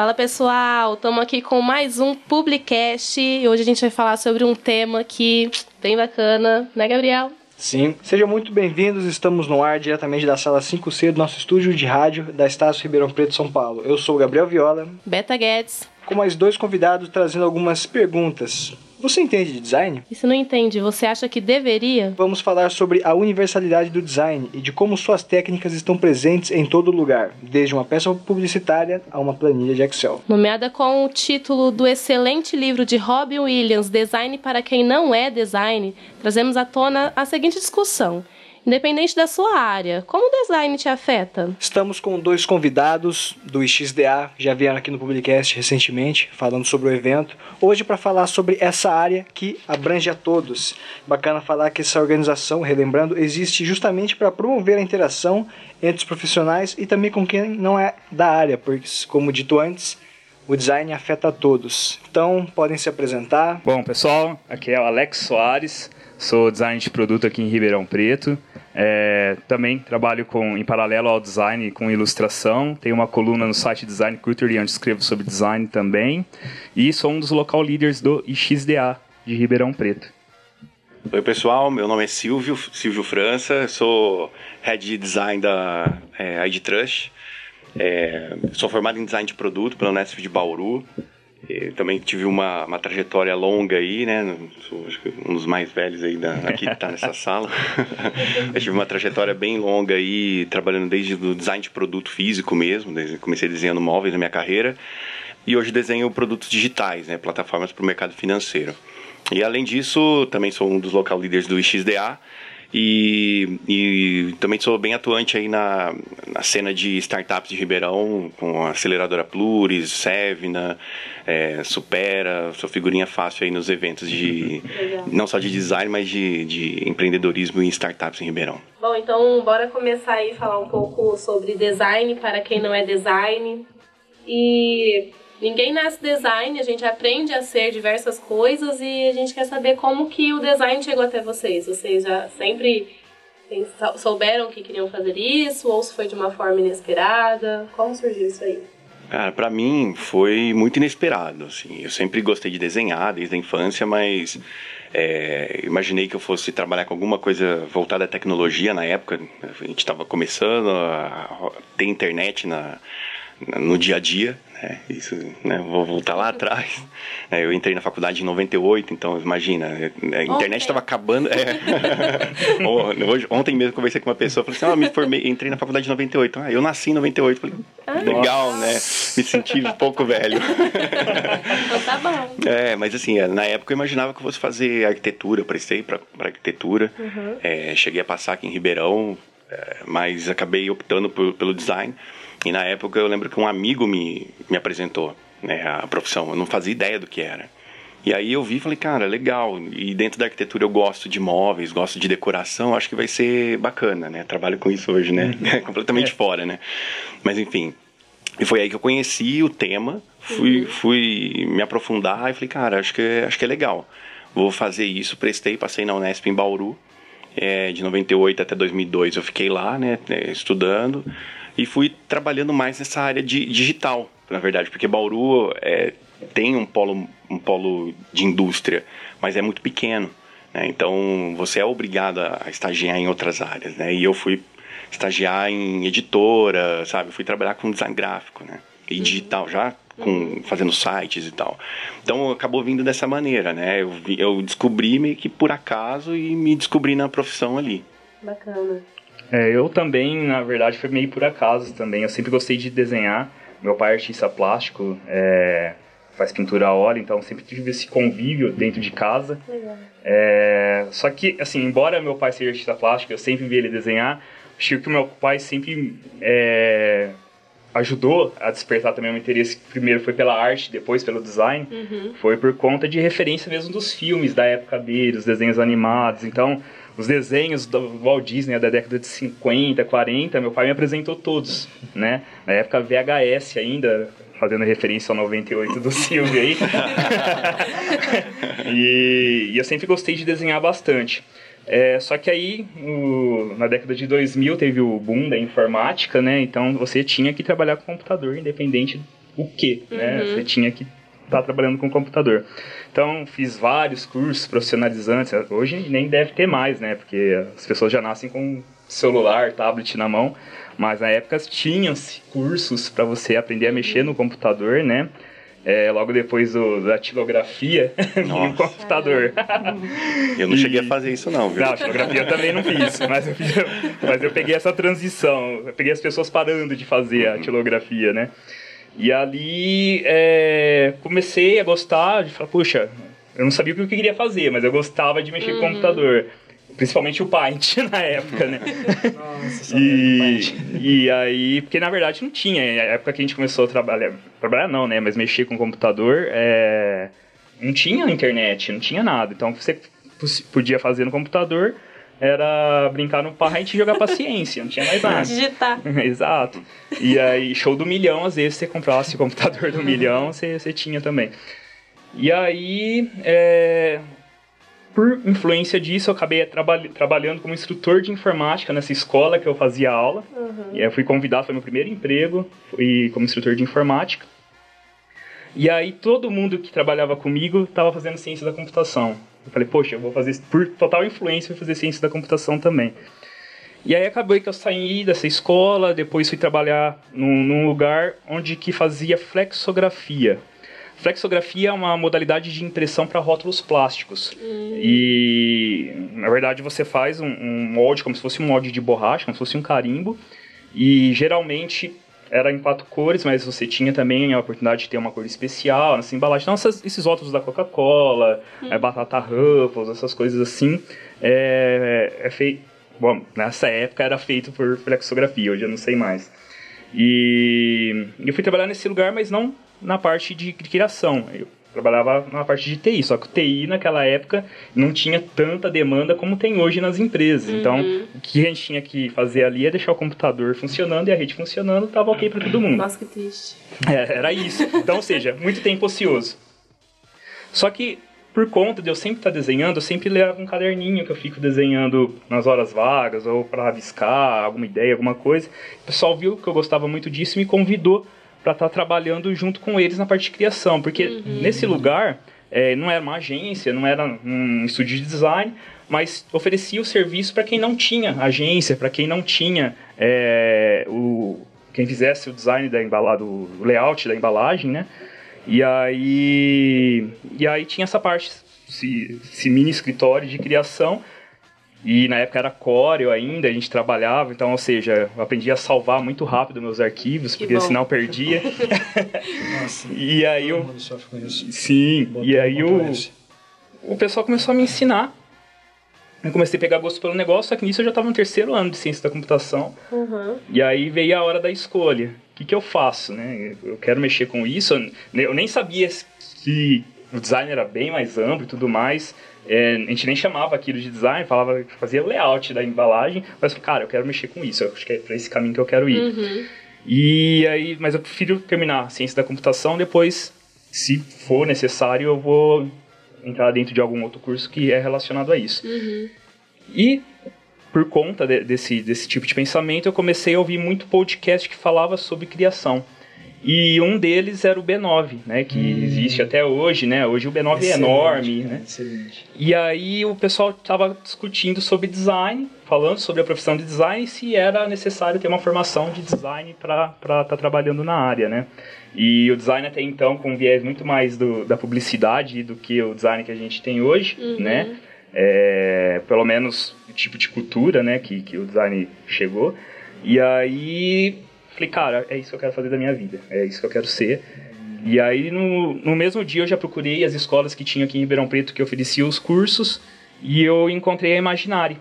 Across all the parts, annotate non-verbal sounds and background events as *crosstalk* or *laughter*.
Fala pessoal, estamos aqui com mais um Publicast e hoje a gente vai falar sobre um tema que bem bacana, né Gabriel? Sim, sejam muito bem-vindos. Estamos no ar diretamente da sala 5C do nosso estúdio de rádio da Estácio Ribeirão Preto, São Paulo. Eu sou o Gabriel Viola. Beta Guedes. Com mais dois convidados trazendo algumas perguntas. Você entende de design? E se não entende, você acha que deveria? Vamos falar sobre a universalidade do design e de como suas técnicas estão presentes em todo lugar, desde uma peça publicitária a uma planilha de Excel. Nomeada com o título do excelente livro de Robin Williams, Design para quem não é design, trazemos à tona a seguinte discussão. Independente da sua área, como o design te afeta? Estamos com dois convidados do XDA, já vieram aqui no Publicast recentemente, falando sobre o evento. Hoje para falar sobre essa área que abrange a todos. Bacana falar que essa organização, relembrando, existe justamente para promover a interação entre os profissionais e também com quem não é da área, porque, como dito antes, o design afeta a todos. Então, podem se apresentar. Bom, pessoal, aqui é o Alex Soares, sou designer de produto aqui em Ribeirão Preto. É, também trabalho com, em paralelo ao design com ilustração. Tenho uma coluna no site Design Culture, onde escrevo sobre design também. E sou um dos local leaders do IXDA de Ribeirão Preto. Oi pessoal, meu nome é Silvio, Silvio França, sou Head de Design da é, ID Trust. É, sou formado em Design de Produto pela Unesp de Bauru. Eu também tive uma, uma trajetória longa aí, né? Sou acho que um dos mais velhos aí da, aqui que está nessa *laughs* sala. *laughs* eu tive uma trajetória bem longa aí, trabalhando desde o design de produto físico mesmo, desde, comecei desenhando móveis na minha carreira. E hoje desenho produtos digitais, né? Plataformas para o mercado financeiro. E além disso, também sou um dos local leaders do XDA e, e também sou bem atuante aí na, na cena de startups de Ribeirão, com a aceleradora Pluris, Sevna, é, Supera, sou figurinha fácil aí nos eventos de não só de design, mas de, de empreendedorismo e startups em Ribeirão. Bom, então bora começar aí a falar um pouco sobre design para quem não é design. E Ninguém nasce design, a gente aprende a ser diversas coisas e a gente quer saber como que o design chegou até vocês. Vocês já sempre souberam que queriam fazer isso ou se foi de uma forma inesperada? Como surgiu isso aí? Cara, para mim foi muito inesperado. Assim. Eu sempre gostei de desenhar desde a infância, mas é, imaginei que eu fosse trabalhar com alguma coisa voltada à tecnologia na época. A gente estava começando a ter internet na, no dia a dia. É, isso, né, vou voltar lá atrás. É, eu entrei na faculdade em 98, então imagina, é, a internet estava acabando. É. *laughs* Hoje, ontem mesmo conversei com uma pessoa, falei assim: ah, me formei, entrei na faculdade em 98. Ah, eu nasci em 98. Falei, ah, legal, nossa. né? Me senti um pouco velho. então tá bom. É, mas assim, é, na época eu imaginava que eu fosse fazer arquitetura, prestei para arquitetura. Uhum. É, cheguei a passar aqui em Ribeirão, mas acabei optando por, pelo design. E na época eu lembro que um amigo me, me apresentou né, a profissão, eu não fazia ideia do que era. E aí eu vi e falei, cara, legal. E dentro da arquitetura eu gosto de móveis, gosto de decoração, acho que vai ser bacana, né? Trabalho com isso hoje, né? Uhum. *laughs* completamente é. fora, né? Mas enfim. E foi aí que eu conheci o tema, fui, uhum. fui me aprofundar e falei, cara, acho que, acho que é legal. Vou fazer isso, prestei, passei na Unesp em Bauru. É, de 98 até 2002 eu fiquei lá, né, estudando e fui trabalhando mais nessa área de digital, na verdade, porque Bauru é, tem um polo, um polo de indústria, mas é muito pequeno. Né? Então você é obrigado a estagiar em outras áreas, né? E eu fui estagiar em editora, sabe? fui trabalhar com design gráfico, né? E uhum. digital já com fazendo sites e tal. Então acabou vindo dessa maneira, né? Eu, eu descobri meio que por acaso e me descobri na profissão ali. Bacana. É, eu também, na verdade, foi meio por acaso também. Eu sempre gostei de desenhar. Meu pai é artista plástico, é, faz pintura a óleo, então sempre tive esse convívio dentro de casa. É, só que, assim, embora meu pai seja artista plástico, eu sempre vi ele desenhar, acho que meu pai sempre é, ajudou a despertar também o meu interesse. Primeiro foi pela arte, depois pelo design. Uhum. Foi por conta de referência mesmo dos filmes da época dele, dos desenhos animados. Então, os desenhos do Walt Disney da década de 50, 40, meu pai me apresentou todos, né? Na época VHS ainda, fazendo referência ao 98 do Silvio aí. *laughs* e, e, eu sempre gostei de desenhar bastante. É, só que aí, o, na década de 2000, teve o boom da informática, né? Então você tinha que trabalhar com computador, independente o que, né? Você tinha que estar tá trabalhando com computador. Então, fiz vários cursos profissionalizantes. Hoje nem deve ter mais, né? Porque as pessoas já nascem com celular, tablet na mão. Mas na época tinham-se cursos para você aprender a mexer no computador, né? É, logo depois do, da tilografia *laughs* no computador. Eu não cheguei a fazer isso não, viu? Não, tilografia eu também não fiz, mas eu, mas eu peguei essa transição, eu peguei as pessoas parando de fazer a tilografia, né? E ali é, comecei a gostar de falar, puxa, eu não sabia o que eu queria fazer, mas eu gostava de mexer uhum. com o uhum. computador. Principalmente o Paint *laughs* na época, né? Nossa, e, e aí, porque na verdade não tinha. Na época que a gente começou a trabalhar, trabalhar não, né? Mas mexer com o computador, é, não tinha internet, não tinha nada. Então você podia fazer no computador era brincar no Paint e jogar paciência, não tinha mais nada. Digitar. *laughs* Exato. E aí, show do milhão, às vezes você comprasse o computador do milhão, você, você tinha também. E aí, é, por influência disso, eu acabei traba trabalhando como instrutor de informática nessa escola que eu fazia aula. Uhum. E aí eu fui convidado, foi meu primeiro emprego, fui como instrutor de informática. E aí todo mundo que trabalhava comigo estava fazendo ciência da computação. Eu falei, poxa, eu vou fazer, por total influência, vou fazer ciência da computação também. E aí acabou que eu saí dessa escola, depois fui trabalhar num, num lugar onde que fazia flexografia. Flexografia é uma modalidade de impressão para rótulos plásticos. Hum. E, na verdade, você faz um, um, molde como se fosse um molde de borracha, como se fosse um carimbo. E, geralmente, era em quatro cores, mas você tinha também a oportunidade de ter uma cor especial nessa embalagem. Então, essas, esses rótulos da Coca-Cola, hum. é, batata Ruffles, essas coisas assim, é, é feito... Bom, nessa época era feito por flexografia, hoje eu não sei mais. E eu fui trabalhar nesse lugar, mas não na parte de criação. Eu trabalhava na parte de TI, só que o TI naquela época não tinha tanta demanda como tem hoje nas empresas. Então, uhum. Então, o que a gente tinha que fazer ali é deixar o computador funcionando e a rede funcionando, tava ok para todo mundo. Nossa, que triste. É, era isso. Então, ou seja, muito tempo ocioso. Só que por conta de eu sempre estar desenhando, eu sempre levo um caderninho que eu fico desenhando nas horas vagas ou para rabiscar alguma ideia, alguma coisa. O pessoal viu que eu gostava muito disso e me convidou para estar tá trabalhando junto com eles na parte de criação, porque uhum. nesse lugar é, não era uma agência, não era um estúdio de design, mas oferecia o serviço para quem não tinha agência, para quem não tinha é, o quem fizesse o design da embalagem, o layout da embalagem, né? E aí, e aí tinha essa parte, esse, esse mini escritório de criação e na época era Corel ainda, a gente trabalhava, então, ou seja, eu aprendi a salvar muito rápido meus arquivos, porque senão eu perdia. Nossa, *laughs* e aí eu. Sim, e aí o, o pessoal começou a me ensinar. Eu comecei a pegar gosto pelo negócio, só que nisso eu já estava no terceiro ano de ciência da computação. Uhum. E aí veio a hora da escolha. O que, que eu faço, né? Eu quero mexer com isso. Eu nem sabia que o design era bem mais amplo e tudo mais. É, a gente nem chamava aquilo de design, falava que fazia layout da embalagem, mas cara, eu quero mexer com isso, eu acho que é para esse caminho que eu quero ir. Uhum. E aí, mas eu prefiro terminar a ciência da computação, depois, se for necessário, eu vou entrar dentro de algum outro curso que é relacionado a isso. Uhum. E por conta de, desse, desse tipo de pensamento, eu comecei a ouvir muito podcast que falava sobre criação. E um deles era o B9, né, que hum. existe até hoje, né? Hoje o B9 excelente, é enorme, né? Excelente. E aí o pessoal estava discutindo sobre design, falando sobre a profissão de design, se era necessário ter uma formação de design para estar tá trabalhando na área, né? E o design até então com um viés muito mais do, da publicidade do que o design que a gente tem hoje, uhum. né? É, pelo menos o tipo de cultura, né, que, que o design chegou. E aí Falei, cara, é isso que eu quero fazer da minha vida, é isso que eu quero ser. E aí, no, no mesmo dia, eu já procurei as escolas que tinha aqui em Ribeirão Preto que ofereciam os cursos e eu encontrei a Imaginari.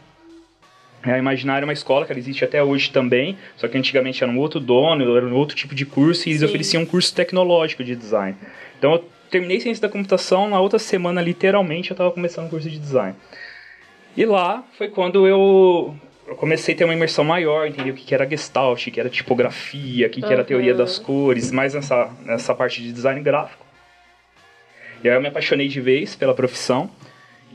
A Imaginari é uma escola que ela existe até hoje também, só que antigamente era um outro dono, era um outro tipo de curso e eles Sim. ofereciam um curso tecnológico de design. Então eu terminei ciência da computação, na outra semana, literalmente, eu estava começando o curso de design. E lá foi quando eu eu comecei a ter uma imersão maior, entender o que, era Gestalt, o que era tipografia, o que, que era teoria das cores, mais nessa, nessa parte de design gráfico. E aí eu me apaixonei de vez pela profissão.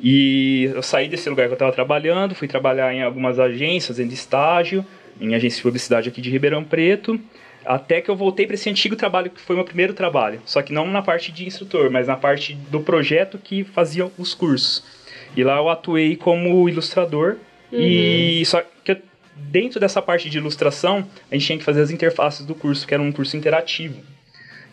E eu saí desse lugar que eu estava trabalhando, fui trabalhar em algumas agências, em estágio, em agência de publicidade aqui de Ribeirão Preto. Até que eu voltei para esse antigo trabalho que foi meu primeiro trabalho, só que não na parte de instrutor, mas na parte do projeto que fazia os cursos. E lá eu atuei como ilustrador uhum. e só que dentro dessa parte de ilustração, a gente tinha que fazer as interfaces do curso, que era um curso interativo.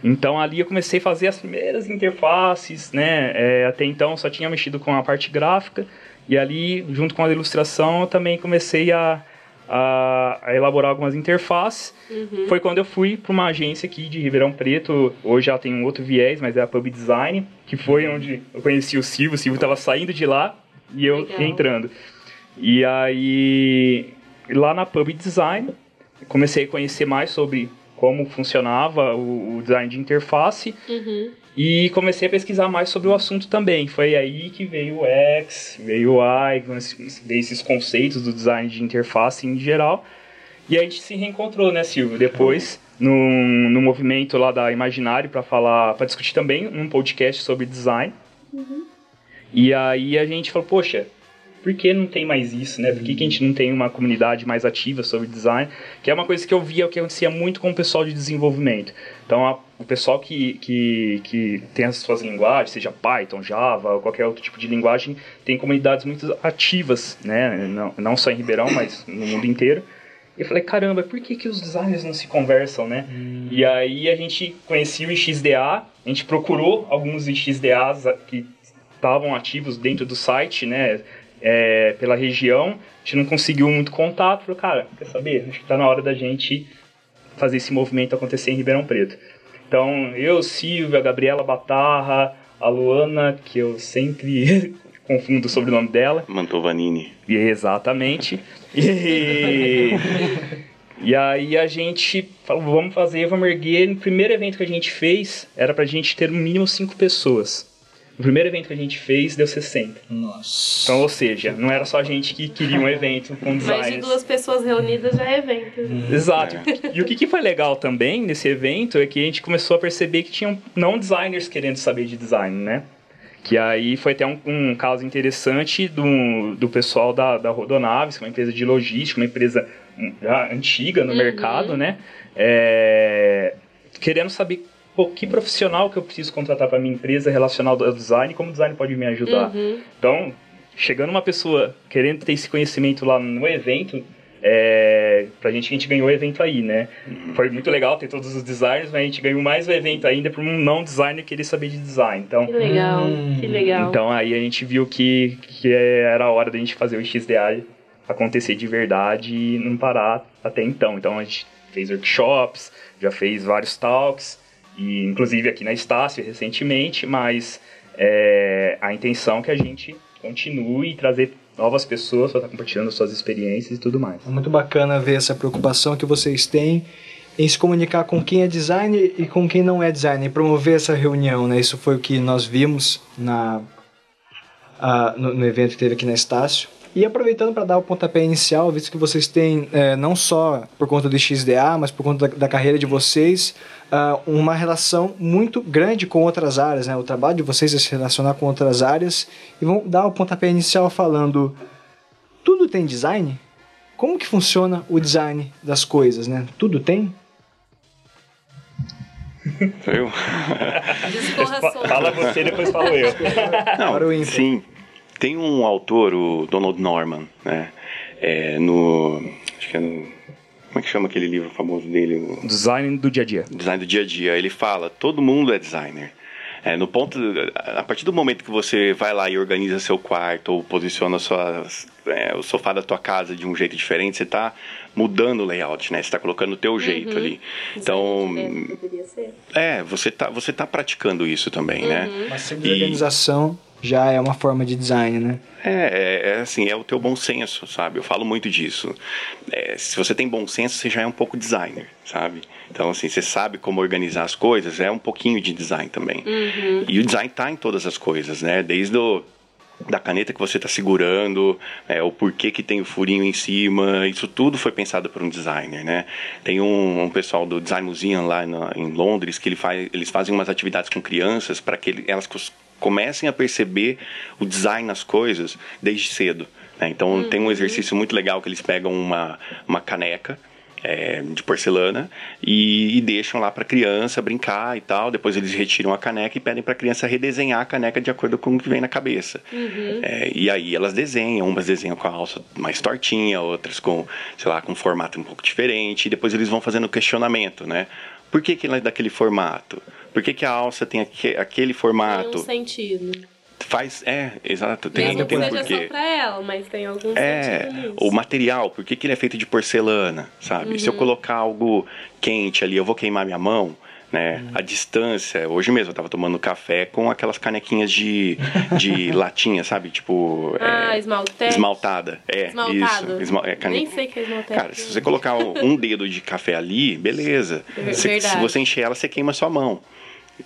Então ali eu comecei a fazer as primeiras interfaces, né? É, até então só tinha mexido com a parte gráfica e ali, junto com a ilustração, eu também comecei a, a, a elaborar algumas interfaces. Uhum. Foi quando eu fui para uma agência aqui de Ribeirão Preto. Hoje ela tem um outro viés, mas é a Pub Design, que foi onde eu conheci o Silvio. O Silvio estava saindo de lá e eu Legal. entrando. E aí, lá na Pub Design, comecei a conhecer mais sobre como funcionava o, o design de interface. Uhum. E comecei a pesquisar mais sobre o assunto também. Foi aí que veio o X, veio o Y, veio esses conceitos do design de interface em geral. E a gente se reencontrou, né, Silvio? Depois, no, no movimento lá da Imaginário, para falar, para discutir também um podcast sobre design. Uhum. E aí a gente falou, poxa, por que não tem mais isso, né? Por que, que a gente não tem uma comunidade mais ativa sobre design? Que é uma coisa que eu via que acontecia muito com o pessoal de desenvolvimento. Então, a, o pessoal que, que, que tem as suas linguagens, seja Python, Java ou qualquer outro tipo de linguagem, tem comunidades muito ativas, né? Não, não só em Ribeirão, *coughs* mas no mundo inteiro. E eu falei, caramba, por que, que os designers não se conversam, né? Hum. E aí a gente conhecia o XDA, a gente procurou alguns XDAs que estavam ativos dentro do site, né? É, pela região, a gente não conseguiu muito contato, falou, cara, quer saber? Acho que está na hora da gente fazer esse movimento acontecer em Ribeirão Preto. Então, eu, Silvia, a Gabriela Batarra, a Luana, que eu sempre *laughs* confundo o sobrenome dela. Mantovanini. Exatamente. E, *laughs* e aí a gente falou, vamos fazer, vamos erguer. No primeiro evento que a gente fez, era pra gente ter no mínimo cinco pessoas. O primeiro evento que a gente fez deu 60. Nossa. Então, ou seja, não era só a gente que queria um evento com designers. Mais de duas pessoas reunidas já é evento. Hum. Exato. É. E o que, que foi legal também nesse evento é que a gente começou a perceber que tinham não designers querendo saber de design, né? Que aí foi até um, um caso interessante do, do pessoal da, da Rodonaves, é uma empresa de logística, uma empresa já antiga no uhum. mercado, né? É, querendo saber pô, que profissional que eu preciso contratar para minha empresa relacionado ao design, como o design pode me ajudar. Uhum. Então, chegando uma pessoa querendo ter esse conhecimento lá no evento, é, pra gente a gente ganhou o evento aí, né? Foi muito legal ter todos os designers, mas a gente ganhou mais o evento ainda por um não designer querer saber de design. Então, que legal, hum, que legal. Então aí a gente viu que, que era a hora da gente fazer o XDA acontecer de verdade e não parar até então. Então a gente fez workshops, já fez vários talks, e inclusive aqui na Estácio recentemente, mas é, a intenção é que a gente continue e trazer novas pessoas para estar compartilhando suas experiências e tudo mais. É muito bacana ver essa preocupação que vocês têm em se comunicar com quem é designer e com quem não é designer, e promover essa reunião, né? Isso foi o que nós vimos na, a, no, no evento que teve aqui na Estácio. E aproveitando para dar o pontapé inicial, visto que vocês têm, é, não só por conta do XDA, mas por conta da, da carreira de vocês, uh, uma relação muito grande com outras áreas. Né? O trabalho de vocês é se relacionar com outras áreas. E vamos dar o pontapé inicial falando: tudo tem design? Como que funciona o design das coisas? Né? Tudo tem? Eu? Fala você, depois falo eu. Não, sim. Tem um autor, o Donald Norman, né? É, no. Acho que é no. Como é que chama aquele livro famoso dele? O... Design do dia a dia. Design do dia a dia. Ele fala: todo mundo é designer. É, no ponto, a partir do momento que você vai lá e organiza seu quarto ou posiciona suas, é, o sofá da tua casa de um jeito diferente, você está mudando o layout, né? Você está colocando o teu uhum. jeito ali. Então, é, você está você tá praticando isso também, né? uhum. né? Mas sempre e... organização já é uma forma de design, né? É, é, é, assim, é o teu bom senso, sabe? Eu falo muito disso. É, se você tem bom senso, você já é um pouco designer, sabe? Então, assim, você sabe como organizar as coisas, é um pouquinho de design também. Uhum. E o design tá em todas as coisas, né? Desde o da caneta que você está segurando, é, o porquê que tem o furinho em cima, isso tudo foi pensado por um designer, né? Tem um, um pessoal do Design Museum lá na, em Londres que ele faz, eles fazem umas atividades com crianças para que ele, elas comecem a perceber o design nas coisas desde cedo. Né? Então uhum. tem um exercício muito legal que eles pegam uma, uma caneca é, de porcelana e, e deixam lá para a criança brincar e tal. Depois eles retiram a caneca e pedem para a criança redesenhar a caneca de acordo com o que vem na cabeça. Uhum. É, e aí elas desenham, umas desenham com a alça mais tortinha, outras com, sei lá, com um formato um pouco diferente. E depois eles vão fazendo questionamento, né? Por que, que ela é daquele formato? Por que, que a alça tem aquele formato? Tem um sentido. Faz, é, exato. Tem, Mesmo tem que um porquê. só pra ela, mas tem algum É, o material, por que, que ele é feito de porcelana, sabe? Se eu colocar algo quente ali, eu vou queimar minha mão, né? A distância, hoje mesmo eu tava tomando café com aquelas canequinhas de, de *laughs* latinha, sabe? Tipo. Ah, é, esmaltete? esmaltada. É, Esmaltado. isso. Esma é, cane- Nem sei o que é esmaltete. Cara, se você colocar um dedo de café ali, beleza. Ver- Se, se você encher ela, você queima sua mão.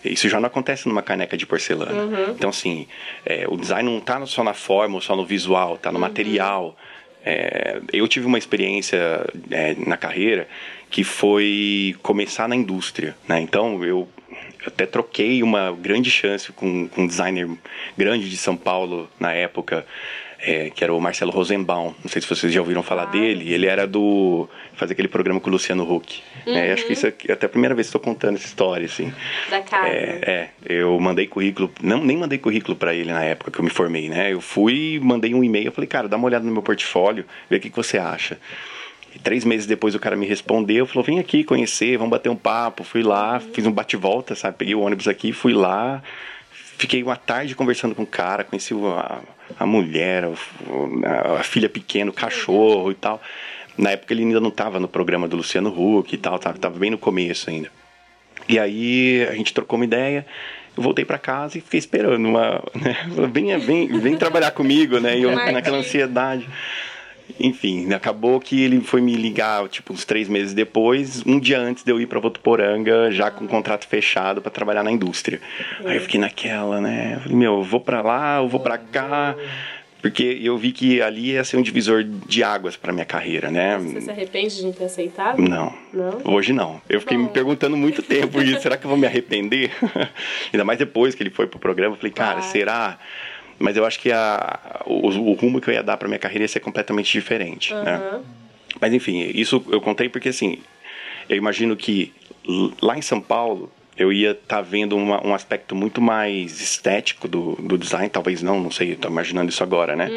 Isso já não acontece numa caneca de porcelana. Uhum. Então, assim, é, o design não está só na forma ou só no visual, está no Uhum. material. É, eu tive uma experiência é, na carreira que foi começar na indústria. Né? Então, eu até troquei uma grande chance com, com um designer grande de São Paulo na época, é, que era o Marcelo Rosenbaum. Não sei se vocês já ouviram falar dele. Ele era do. fazer aquele programa com o Luciano Huck. né? Acho que isso é até a primeira vez que estou contando essa história, assim. Da casa. É, é, eu mandei currículo, não, nem mandei currículo para ele na época que eu me formei, né? Eu fui, mandei um e-mail, falei, cara, dá uma olhada no meu portfólio, vê o que, que você acha. E três meses depois o cara me respondeu, falou, vem aqui conhecer, vamos bater um papo. Fui lá, fiz um bate-volta, sabe? Peguei o ônibus aqui, fui lá, fiquei uma tarde conversando com o cara, conheci o- a, a mulher, a, a filha pequena, o cachorro e tal. Na época ele ainda não estava no programa do Luciano Huck e tal, tava, tava bem no começo ainda. E aí a gente trocou uma ideia. Eu voltei para casa e fiquei esperando uma, *laughs* né? Vem, vem, vem trabalhar comigo, né? E eu naquela ansiedade. Enfim, acabou que ele foi me ligar, tipo, uns três meses depois, um dia antes de eu ir para Votuporanga, já com o contrato fechado para trabalhar na indústria. Aí eu fiquei naquela, né? Eu falei, meu, eu vou para lá, eu vou para cá, porque eu vi que ali ia ser um divisor de águas para minha carreira, né? Você se arrepende de não ter aceitado? Não. Não? Hoje não. Eu fiquei me perguntando muito tempo isso. Será que eu vou me arrepender? *laughs* Ainda mais depois que ele foi pro programa. Eu falei, cara, Vai. será? Mas eu acho que a, o, o rumo que eu ia dar pra minha carreira ia ser completamente diferente, né? Aham. Mas enfim, isso eu contei porque assim, eu imagino que lá em São Paulo eu ia estar vendo uma- um aspecto muito mais estético do, do design, talvez não, não sei, estou imaginando isso agora, né?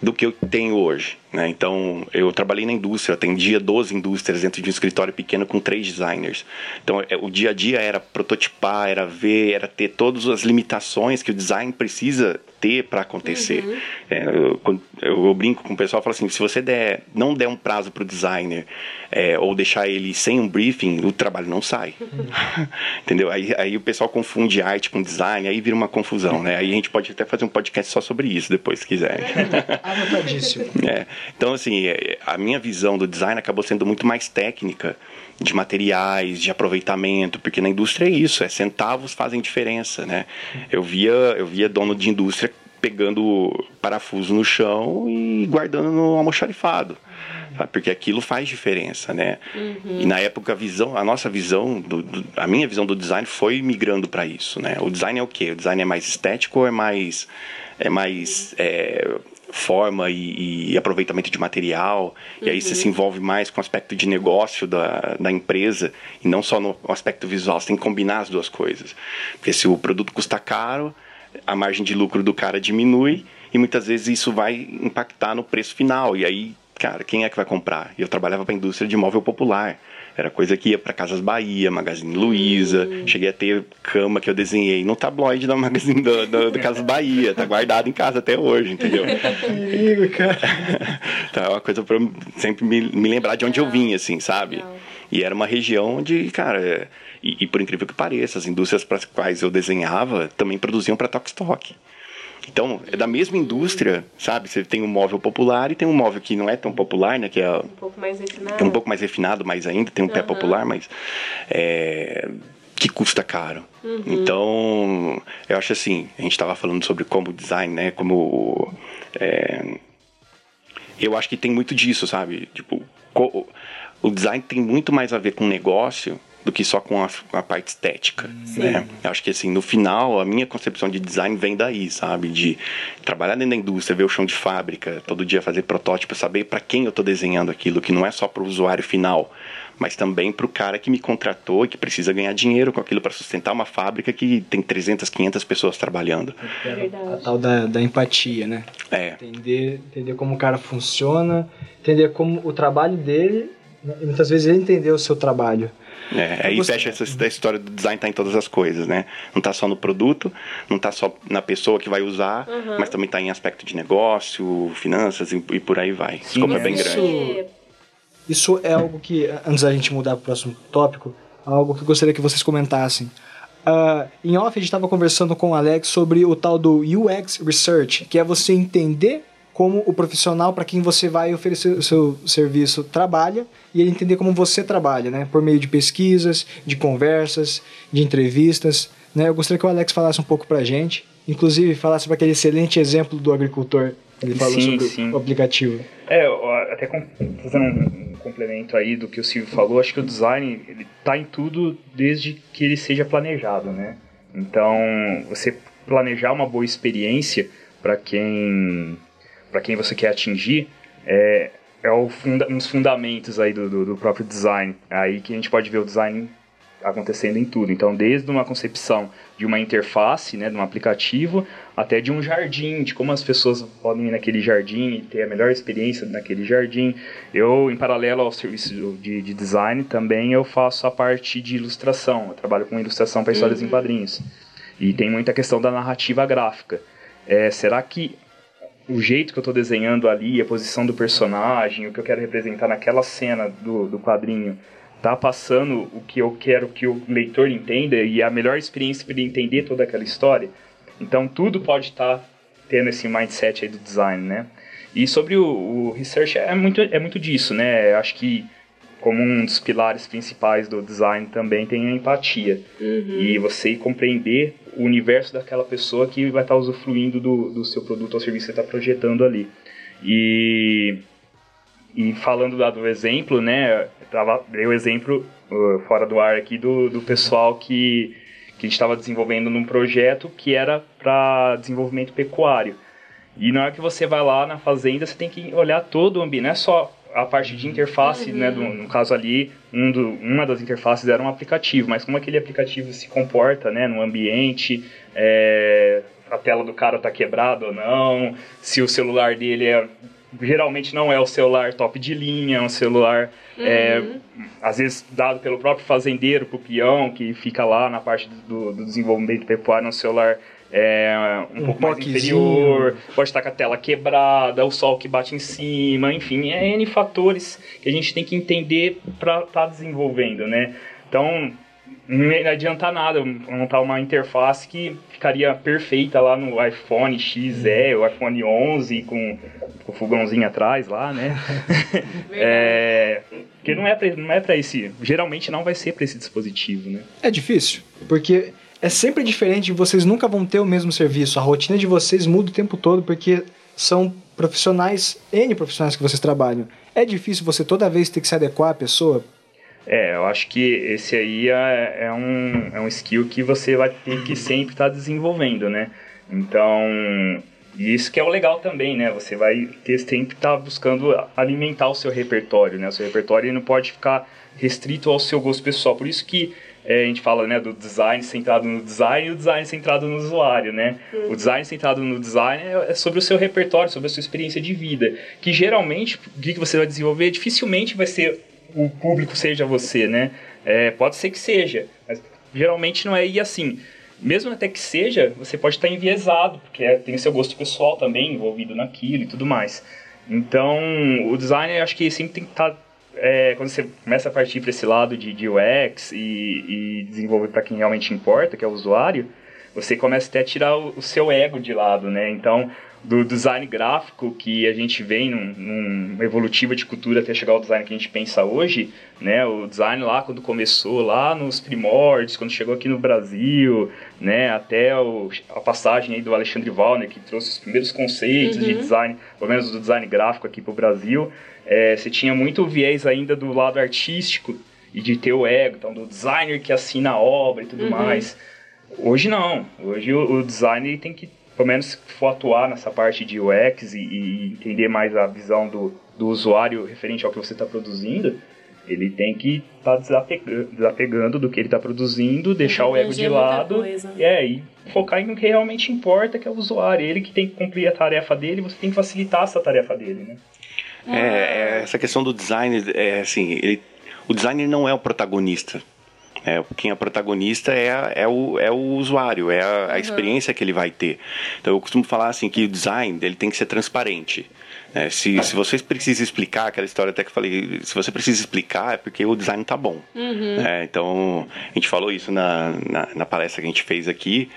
Do que eu tenho hoje. Né? Então, eu trabalhei na indústria, atendia 12 indústrias dentro de um escritório pequeno com três designers. Então, é, o dia a dia era prototipar, era ver, era ter todas as limitações que o design precisa ter para acontecer. É, eu, eu- eu brinco com o pessoal, falo assim, se você der, não der um prazo para o designer é, ou deixar ele sem um briefing, o trabalho não sai. *laughs* Entendeu? Aí, aí o pessoal confunde arte com design, aí vira uma confusão, né? Aí a gente pode até fazer um podcast só sobre isso depois, se quiser. *laughs* Anotadíssimo. É, então, assim, é, a minha visão do design acabou sendo muito mais técnica, de materiais, de aproveitamento, porque na indústria é isso, é centavos fazem diferença, né? Eu via, eu via dono de indústria pegando parafuso no chão e guardando no almoxarifado. sabe? Porque aquilo faz diferença, né? E na época a visão, a nossa visão, do, do- a minha visão do design foi migrando para isso, né? O design é o quê? O design é mais estético ou é mais é mais é, forma e, e aproveitamento de material? E aí você se envolve mais com o aspecto de negócio da, da empresa e não só no aspecto visual. Você tem que combinar as duas coisas, porque se o produto custa caro a margem de lucro do cara diminui e muitas vezes isso vai impactar no preço final. E aí, cara, quem é que vai comprar? Eu trabalhava para a indústria de móvel popular. Era coisa que ia para Casas Bahia, Magazine Luiza. Cheguei a ter cama que eu desenhei no tabloide da Magazine do, do, do Casas Bahia. Tá guardado em casa até hoje, entendeu? Perigo, cara. *laughs* Então é uma coisa pra eu sempre me, me lembrar de onde eu vim, assim, sabe? Legal. E era uma região onde, cara, e, e por incrível que pareça, as indústrias para as quais eu desenhava também produziam para Tokstok. Então, é da mesma indústria, sabe? Você tem um móvel popular e tem um móvel que não é tão popular, né? Que é, Um pouco mais refinado. é um pouco mais refinado, mais ainda, tem um pé Aham. popular, mas é, que custa caro. Então, eu acho assim, a gente estava falando sobre como design, né? Como é, eu acho que tem muito disso, sabe? Tipo, o design tem muito mais a ver com negócio do que só com a, com a parte estética, né? Eu acho que assim, no final, a minha concepção de design vem daí, sabe? De trabalhar dentro da indústria, ver o chão de fábrica, todo dia fazer protótipo, saber para quem eu estou desenhando aquilo, que não é só para o usuário final, mas também para o cara que me contratou e que precisa ganhar dinheiro com aquilo para sustentar uma fábrica que tem 300, 500 pessoas trabalhando. É A tal da, da empatia, né? É, Entender, entender como o cara funciona, entender como o trabalho dele, né? e muitas vezes ele entender o seu trabalho. É, aí fecha essa a história do design tá em todas as coisas, né? Não tá só no produto, não tá só na pessoa que vai usar, mas também tá em aspecto de negócio, finanças e, e por aí vai. O escopo é bem isso- grande. Isso é algo que, antes da gente mudar para o próximo tópico, algo que eu gostaria que vocês comentassem. Ah, em off, a gente estava conversando com o Alex sobre o tal do UX Research, que é você entender como o profissional para quem você vai oferecer o seu serviço trabalha e ele entender como você trabalha, né? Por meio de pesquisas, de conversas, de entrevistas. Né? Eu gostaria que o Alex falasse um pouco para a gente, inclusive falasse para aquele excelente exemplo do agricultor. Ele falou Sim, sobre sim. o aplicativo. É, até com- fazendo um, um complemento aí do que o Silvio falou, acho que o design ele tá em tudo desde que ele seja planejado, né? Então, você planejar uma boa experiência para quem para quem você quer atingir é, é funda, um dos fundamentos aí do, do, do próprio design. É aí que a gente pode ver o design acontecendo em tudo. Então, desde uma concepção de uma interface, né, de um aplicativo, até de um jardim, de como as pessoas podem ir naquele jardim e ter a melhor experiência naquele jardim. Eu, em paralelo ao serviço de, de design, também eu faço a parte de ilustração. Eu trabalho com ilustração para histórias em quadrinhos. E tem muita questão da narrativa gráfica. É, será que o jeito que eu estou desenhando ali, a posição do personagem, o que eu quero representar naquela cena do, do quadrinho, tá passando o que eu quero que o leitor entenda e a melhor experiência para ele entender toda aquela história. Então tudo pode estar tendo esse mindset aí do design, né? E sobre o, o research é muito, é muito disso, né? Acho que como um dos pilares principais do design também tem a empatia. E você compreender o universo daquela pessoa que vai estar usufruindo do, do seu produto ou serviço que você está projetando ali. E, e falando do exemplo, né? Tava, dei o exemplo uh, fora do ar aqui do, do pessoal que, que a gente estava desenvolvendo num projeto que era para desenvolvimento pecuário. E na hora que você vai lá na fazenda, você tem que olhar todo o ambiente, não é só a parte de interface, né? do- no caso ali, um do, uma das interfaces era um aplicativo, mas como aquele aplicativo se comporta, né? No ambiente, é, a tela do cara tá quebrada ou não, se o celular dele é geralmente não é o celular top de linha, é um celular é, às vezes dado pelo próprio fazendeiro, pro peão, que fica lá na parte do, do desenvolvimento pecuário, um celular é, um, Um pouco mais inferior, pode estar com a tela quebrada, o sol que bate em cima, enfim, é N fatores que a gente tem que entender para estar desenvolvendo, né? Então, não adianta nada montar uma interface que ficaria perfeita lá no iPhone XE, o iPhone 11 com, com o fogãozinho atrás lá, né? *laughs* é, porque não é pra, não é para esse, geralmente não vai ser para esse dispositivo, né? É difícil, porque é sempre diferente, vocês nunca vão ter o mesmo serviço. A rotina de vocês muda o tempo todo, porque são profissionais, N profissionais que vocês trabalham. É difícil você toda vez ter que se adequar à pessoa. É, eu acho que esse aí é, é um, é um skill que você vai ter que sempre estar desenvolvendo, né? Então, isso que é o legal também, né? Você vai ter sempre estar buscando alimentar o seu repertório, né? O seu repertório não pode ficar restrito ao seu gosto pessoal. Por isso que é, a gente fala né, do design centrado no design e o design centrado no usuário, né? O design centrado no design é, é sobre o seu repertório, sobre a sua experiência de vida. Que geralmente, o que você vai desenvolver dificilmente vai ser o público seja você, né? É, pode ser que seja, mas geralmente não é e assim. Mesmo até que seja, você pode estar enviesado, porque é- tem o seu gosto pessoal também envolvido naquilo e tudo mais. Então, o design eu acho que sempre tem que estar. É, quando você começa a partir para esse lado de, de UX e, e desenvolver para quem realmente importa, que é o usuário, você começa até a tirar o, o seu ego de lado, né? Então, do design gráfico que a gente vem num, numa evolutiva de cultura até chegar ao design que a gente pensa hoje, né? O design lá quando começou, lá nos primórdios, quando chegou aqui no Brasil, né? Até o, a passagem aí do Alexandre Wallner, que trouxe os primeiros conceitos de design, pelo menos do design gráfico aqui para o Brasil, é, você tinha muito viés ainda do lado artístico e de ter o ego, então, do designer que assina a obra e tudo uhum. mais. Hoje não. Hoje o, o designer tem que, pelo menos, se for atuar nessa parte de UX e, e entender mais a visão do, do usuário referente ao que você está produzindo, ele tem que estar tá desapegando, desapegando, do que ele está produzindo, deixar o ego de lado é, e focar em o que realmente importa, que é o usuário. Ele que tem que cumprir a tarefa dele, você tem que facilitar essa tarefa dele, né? É, é essa questão do design, é assim, ele, o designer não é o protagonista. É, quem é protagonista é, é, o, é o usuário, é a, a uhum. experiência que ele vai ter. Então eu costumo falar assim que o design ele tem que ser transparente. É, se, se vocês precisam explicar, aquela história até que eu falei, se você precisa explicar é porque o design tá bom. Uhum. É, então, a gente falou isso na, na, na, palestra que a gente fez aqui.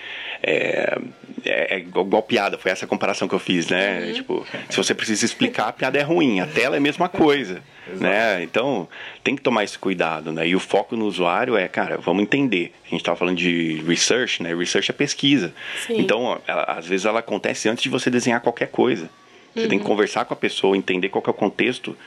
É, é, é igual piada, foi essa comparação que eu fiz, né? Uhum. Tipo, se você precisa explicar, a piada é ruim, a tela é a mesma coisa. né? Então, tem que tomar esse cuidado, né? E o foco no usuário é, cara, vamos entender. A gente estava falando de research, né? Research é pesquisa. Sim. Então, ela, às vezes ela acontece antes de você desenhar qualquer coisa. Você uhum. tem que conversar com a pessoa, entender qual é o contexto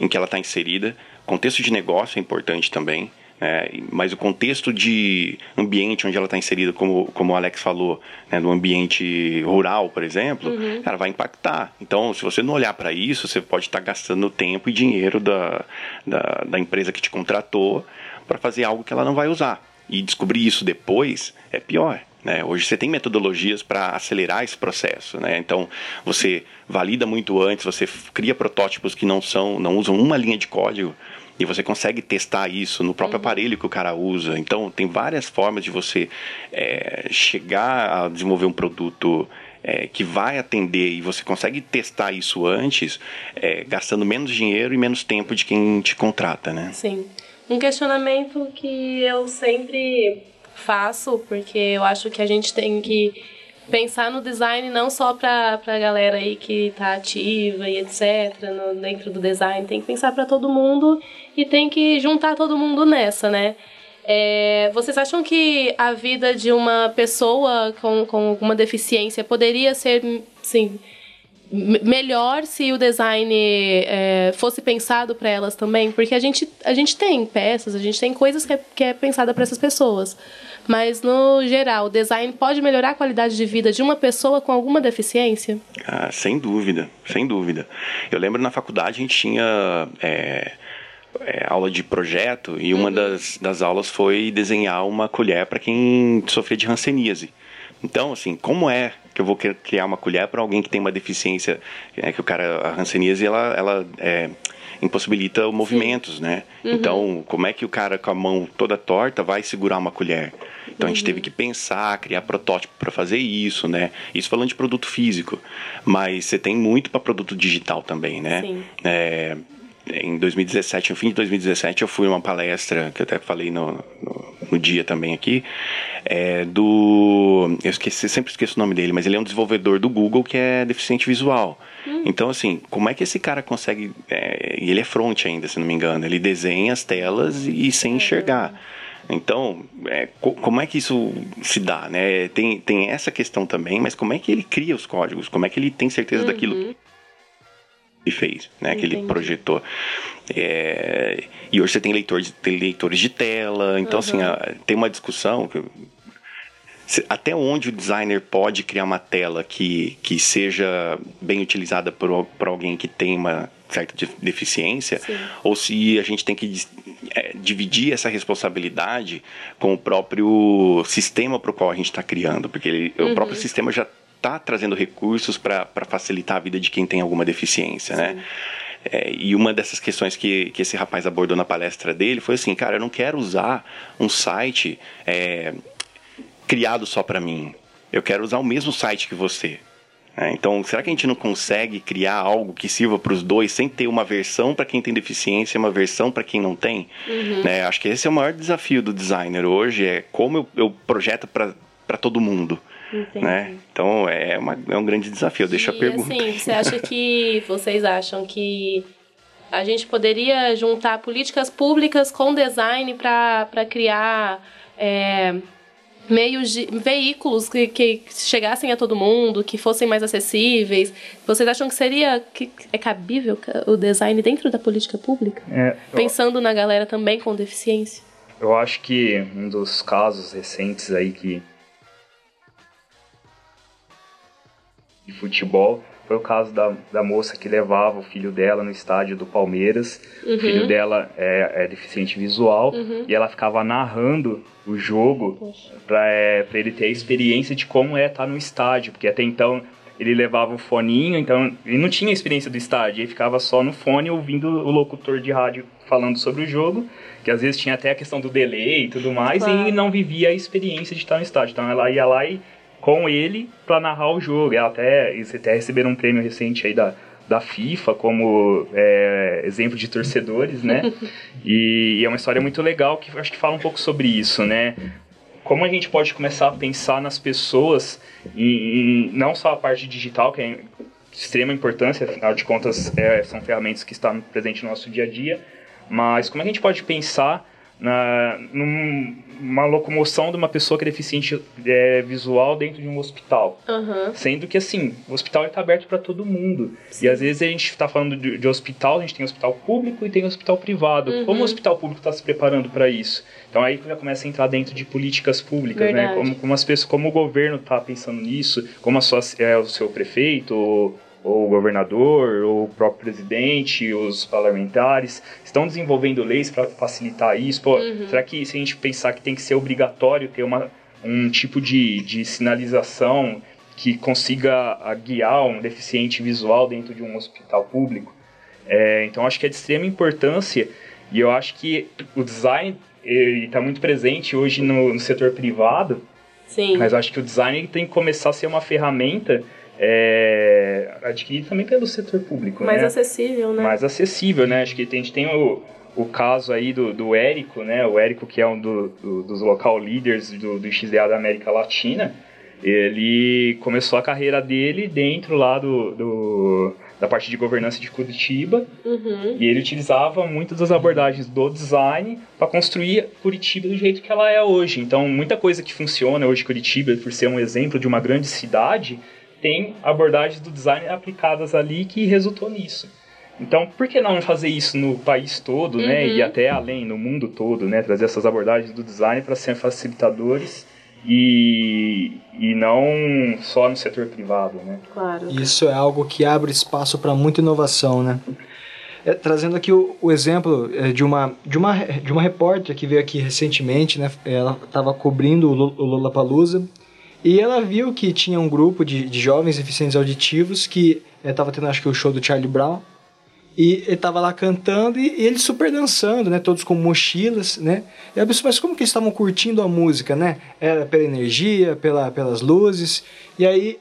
em que ela está inserida. Contexto de negócio é importante também. É, mas o contexto de ambiente onde ela está inserida, como, como o Alex falou, né, no ambiente rural, por exemplo, uhum. ela vai impactar. Então, se você não olhar para isso, você pode estar tá gastando tempo e dinheiro da, da, da empresa que te contratou para fazer algo que ela não vai usar. E descobrir isso depois é pior. Né? Hoje você tem metodologias para acelerar esse processo. Né? Então você valida muito antes, você cria protótipos que não são, não usam uma linha de código e você consegue testar isso no próprio uhum. aparelho que o cara usa. Então tem várias formas de você é, chegar a desenvolver um produto é, que vai atender e você consegue testar isso antes, é, gastando menos dinheiro e menos tempo de quem te contrata, né? Sim. Um questionamento que eu sempre faço, porque eu acho que a gente tem que pensar no design não só para a galera aí que está ativa e etc, no, dentro do design, tem que pensar para todo mundo e tem que juntar todo mundo nessa, né? É, vocês acham que a vida de uma pessoa com, com alguma deficiência poderia ser, sim, melhor se o design é, fosse pensado para elas também, porque a gente, a gente tem peças, a gente tem coisas que é, que é pensada para essas pessoas. Mas, no geral, o design pode melhorar a qualidade de vida de uma pessoa com alguma deficiência? Ah, sem dúvida, sem dúvida. Eu lembro na faculdade a gente tinha é, é, aula de projeto e uma uhum. das, das aulas foi desenhar uma colher para quem sofria de hanseníase. Então, assim, como é que eu vou criar uma colher para alguém que tem uma deficiência, é, que o cara, a hanseníase, ela, ela é, impossibilita movimentos, né? Uhum. Então, como é que o cara com a mão toda torta vai segurar uma colher? Então, uhum. a gente teve uhum. que pensar, criar protótipo para fazer isso, né? Isso falando de produto físico, mas você tem muito para produto digital também, né? Sim. É, em 2017, no fim de 2017, eu fui uma palestra, que eu até falei no, no, no dia também aqui, é, do. Eu esqueci, sempre esqueço o nome dele, mas ele é um desenvolvedor do Google que é deficiente visual. Hum. Então, assim, como é que esse cara consegue. É, e ele é front ainda, se não me engano. Ele desenha as telas e, e sem enxergar. Então, é, co como é que isso se dá, né? Tem, tem essa questão também, mas como é que ele cria os códigos? Como é que ele tem certeza uhum. daquilo ele fez, né? Que ele projetou. É, e hoje você tem, leitor de, tem leitores de tela, então assim, uhum. assim, a, tem uma discussão que, se, até onde o designer pode criar uma tela que, que seja bem utilizada por, por alguém que tem uma certa deficiência, Sim. ou se a gente tem que é, dividir essa responsabilidade com o próprio sistema para o qual a gente está criando, porque ele, uhum. o próprio sistema já está trazendo recursos para facilitar a vida de quem tem alguma deficiência, né? Sim. né? É, e uma dessas questões que, que esse rapaz abordou na palestra dele foi assim, cara, eu não quero usar um site é, criado só para mim. Eu quero usar o mesmo site que você. É, então, será que a gente não consegue criar algo que sirva para os dois sem ter uma versão para quem tem deficiência e uma versão para quem não tem? Uhum. Né? Acho que esse é o maior desafio do designer hoje, é como eu, eu projeto para todo mundo. Né? Então é, uma, é um grande desafio. Deixa a pergunta. Assim, você acha que vocês acham que a gente poderia juntar políticas públicas com design para criar é, meios de veículos que, que chegassem a todo mundo, que fossem mais acessíveis. Vocês acham que seria que é cabível o design dentro da política pública? É, Pensando na galera também com deficiência? Eu acho que um dos casos recentes aí que de futebol foi o caso da, da moça que levava o filho dela no estádio do Palmeiras. Uhum. O filho dela é, é deficiente visual Uhum. e ela ficava narrando o jogo para é, pra ele ter a experiência de como é estar no estádio, porque até então ele levava o foninho, então ele não tinha experiência do estádio, ele ficava só no fone ouvindo o locutor de rádio falando sobre o jogo, que às vezes tinha até a questão do delay e tudo mais, Claro. e não vivia a experiência de estar no estádio. Então ela ia lá e com ele para narrar o jogo. Ela até, eles até receberam um prêmio recente aí da, da FIFA como é, exemplo de torcedores, né? *laughs* e, e é uma história muito legal que acho que fala um pouco sobre isso, né? Como a gente pode começar a pensar nas pessoas, em não só a parte digital, que é de extrema importância, afinal de contas é, são ferramentas que estão presentes no nosso dia a dia, mas como a gente pode pensar na, numa locomoção de uma pessoa que é deficiente é, visual dentro de um hospital? Aham. Sendo que, assim, o hospital está aberto para todo mundo. E às vezes a gente está falando de, de hospital, a gente tem hospital público e tem hospital privado. Uhum. Como o hospital público está se preparando para isso? Então aí que já começa a entrar dentro de políticas públicas, né? Verdade. Como, como, as pessoas, como o governo está pensando nisso, como a sua, é, o seu prefeito, ou, ou o governador, ou o próprio presidente, os parlamentares, estão desenvolvendo leis para facilitar isso. Pô, Uhum. Será que se a gente pensar que tem que ser obrigatório ter uma, um tipo de, de sinalização que consiga ah, guiar um deficiente visual dentro de um hospital público? É, então acho que é de extrema importância e eu acho que o design está muito presente hoje no, no setor privado, Sim. mas acho que o design tem que começar a ser uma ferramenta é, adquirida também pelo setor público, mais né? acessível, né? mais acessível, né? Acho que a gente tem o, o caso aí do, do Érico, né? O Érico, que é um do, do- dos local leaders do, do XDA da América Latina, ele começou a carreira dele dentro lá do, do- da parte de governança de Curitiba Uhum. e ele utilizava muitas das abordagens do design para construir Curitiba do jeito que ela é hoje. Então, muita coisa que funciona hoje em Curitiba, por ser um exemplo de uma grande cidade, tem abordagens do design aplicadas ali que resultou nisso. Então, por que não fazer isso no país todo, né? Uhum. E até além, no mundo todo, né? Trazer essas abordagens do design para serem facilitadores e, e não só no setor privado, né? Claro. Isso é algo que abre espaço para muita inovação, né? É, trazendo aqui o, o exemplo é, de uma, de, uma, de uma repórter que veio aqui recentemente, né? Ela estava cobrindo o Lollapalooza e ela viu que tinha um grupo de, de jovens deficientes auditivos que estava tendo, acho que, o show do Charlie Brown e ele tava lá cantando e, e eles super dançando, né? Todos com mochilas, né? E a pessoa, mas como que eles estavam curtindo a música, né? Era pela energia, pela, pelas luzes. E aí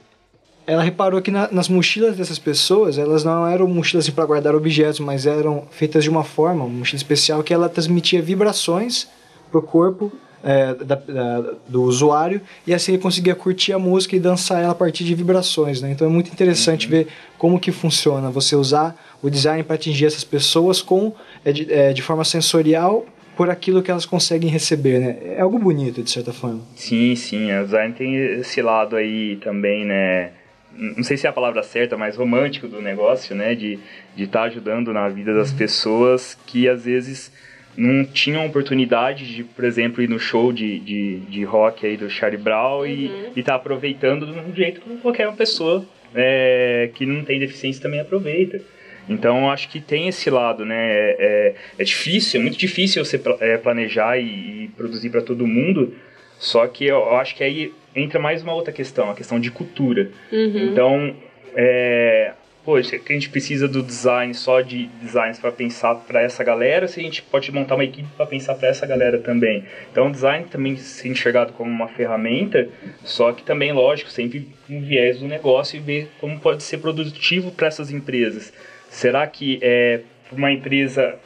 ela reparou que na- nas mochilas dessas pessoas, elas não eram mochilas para guardar objetos, mas eram feitas de uma forma, uma mochila especial que ela transmitia vibrações pro corpo é, da- da- do usuário e assim ele conseguia curtir a música e dançar ela a partir de vibrações, né? Então é muito interessante ver como que funciona você usar o design para atingir essas pessoas com é, de, é, de forma sensorial por aquilo que elas conseguem receber, né? É algo bonito de certa forma. Sim, sim, o design tem esse lado aí também, né? Não sei se é a palavra certa, mas romântico do negócio, né? De estar de tá ajudando na vida das pessoas que às vezes não tinham oportunidade de, por exemplo, ir no show de, de, de rock aí do Charlie Brown e estar aproveitando de um jeito que qualquer pessoa é, que não tem deficiência também aproveita. Então, acho que tem esse lado, né? É, é, é difícil, é muito difícil você é, planejar e, e produzir para todo mundo, só que eu, eu acho que aí entra mais uma outra questão, a questão de cultura. Uhum. Então, é, poxa, que a gente precisa do design só de designs para pensar para essa galera, se a gente pode montar uma equipe para pensar para essa galera também. Então, o design também ser enxergado como uma ferramenta, só que também, lógico, sempre um viés do negócio e ver como pode ser produtivo para essas empresas. Será que é uma empresa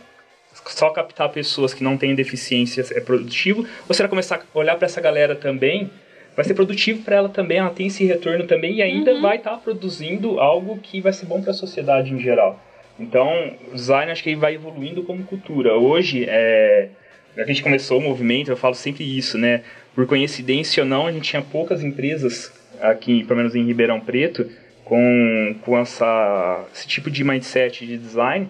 só captar pessoas que não têm deficiências é produtivo? Ou será começar a olhar para essa galera também? Vai ser produtivo para ela também, ela tem esse retorno também e ainda vai estar produzindo algo que vai ser bom para a sociedade em geral. Então, o design acho que vai evoluindo como cultura. Hoje, é, a gente começou o movimento, eu falo sempre isso, né? Por coincidência ou não, a gente tinha poucas empresas aqui, pelo menos em Ribeirão Preto, com, com essa, esse tipo de mindset de design.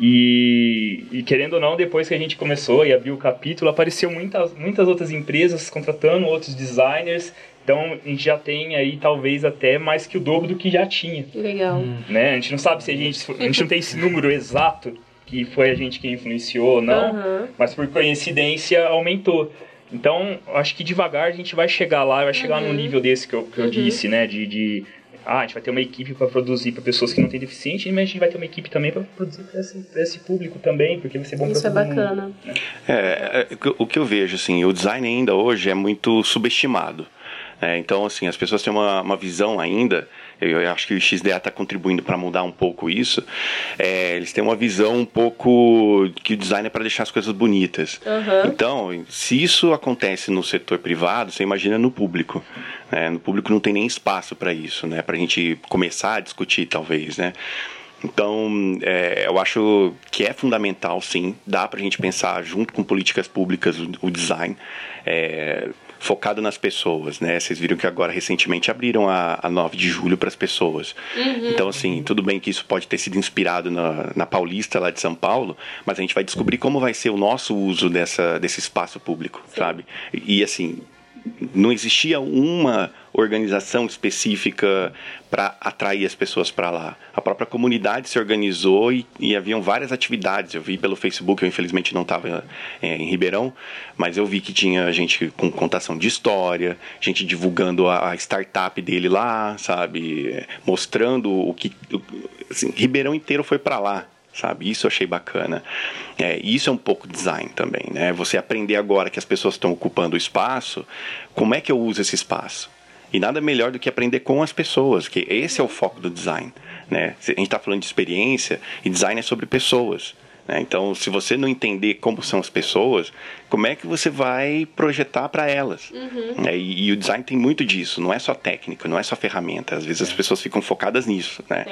E, e, querendo ou não, depois que a gente começou e abriu o capítulo, apareceu muitas, muitas outras empresas contratando outros designers. Então a gente já tem aí talvez até mais que o dobro do que já tinha. Legal. Né? A gente não sabe se a gente. A gente não tem esse número exato que foi a gente que influenciou ou não, Uhum. mas por coincidência aumentou. Então, acho que devagar a gente vai chegar lá, vai chegar Uhum. num nível desse que eu, que eu disse, né? De, de, ah, a gente vai ter uma equipe para produzir para pessoas que não têm deficiente, mas a gente vai ter uma equipe também para produzir para esse, esse público também, porque vai ser bom Isso é para todo mundo. bacana. É, é, o que eu vejo, assim, o design ainda hoje é muito subestimado. É, então, assim, as pessoas têm uma, uma visão ainda, eu, eu acho que o XDA está contribuindo para mudar um pouco isso. É, eles têm uma visão um pouco que o design é para deixar as coisas bonitas. Aham. Então, se isso acontece no setor privado, você imagina no público. né? No público não tem nem espaço para isso, né? Para a gente começar a discutir, talvez, né? Então, é, eu acho que é fundamental, sim, dá para a gente pensar junto com políticas públicas o, o design é, focado nas pessoas, né? Vocês viram que agora recentemente abriram a, a 9 de julho para as pessoas. Então, assim, tudo bem que isso pode ter sido inspirado na, na Paulista lá de São Paulo, mas a gente vai descobrir como vai ser o nosso uso dessa, desse espaço público, sabe? E, e, assim, não existia uma organização específica para atrair as pessoas para lá. A própria comunidade se organizou e, e haviam várias atividades. Eu vi pelo Facebook, eu infelizmente não estava é, em Ribeirão, mas eu vi que tinha gente com contação de história, gente divulgando a, a startup dele lá, sabe, É, mostrando o que o- assim, Ribeirão inteiro foi para lá sabe? Isso eu achei bacana. É, isso é um pouco design também, né? Você aprender agora que as pessoas estão ocupando o espaço, como é que eu uso esse espaço? E nada melhor do que aprender com as pessoas, que esse é o foco do design, né? A gente está falando de experiência e design é sobre pessoas. Né? Então, se você não entender como são as pessoas, como é que você vai projetar para elas? É, e, e o design tem muito disso. Não é só técnica, não é só ferramenta. Às vezes as pessoas ficam focadas nisso, né?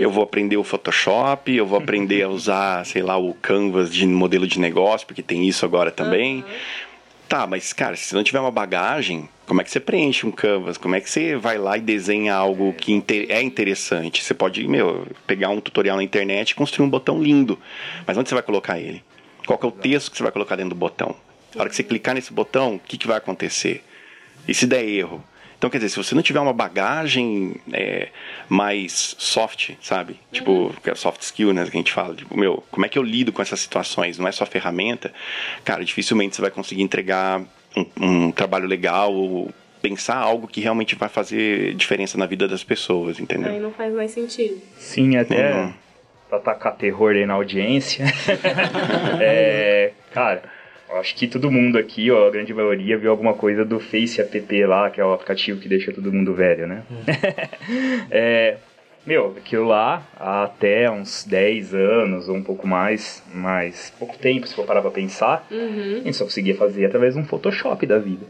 Eu vou aprender o Photoshop, eu vou aprender a usar, *laughs* sei lá, o Canvas de modelo de negócio, porque tem isso agora também. Tá, mas cara, se não tiver uma bagagem, como é que você preenche um Canvas? Como é que você vai lá e desenha algo que inte- é interessante? Você pode, meu, pegar um tutorial na internet e construir um botão lindo. Mas onde você vai colocar ele? Qual é o texto que você vai colocar dentro do botão? A hora que você clicar nesse botão, o que, que vai acontecer? E se der erro? Então, quer dizer, se você não tiver uma bagagem é, mais soft, sabe? Tipo, que é soft skill, né? Que a gente fala. Tipo, meu, como é que eu lido com essas situações? Não é só ferramenta. Cara, dificilmente você vai conseguir entregar um, um trabalho legal ou pensar algo que realmente vai fazer diferença na vida das pessoas, entendeu? Aí não faz mais sentido. Sim, até Uhum. pra tacar terror aí na audiência. *laughs* é, cara, acho que todo mundo aqui, ó, a grande maioria, viu alguma coisa do Face app lá, que é o aplicativo que deixa todo mundo velho, né? é, *laughs* meu, aquilo lá, há até uns 10 anos ou um pouco mais, mais pouco tempo, se for parar pra pensar, Uhum. a gente só conseguia fazer através de um Photoshop da vida.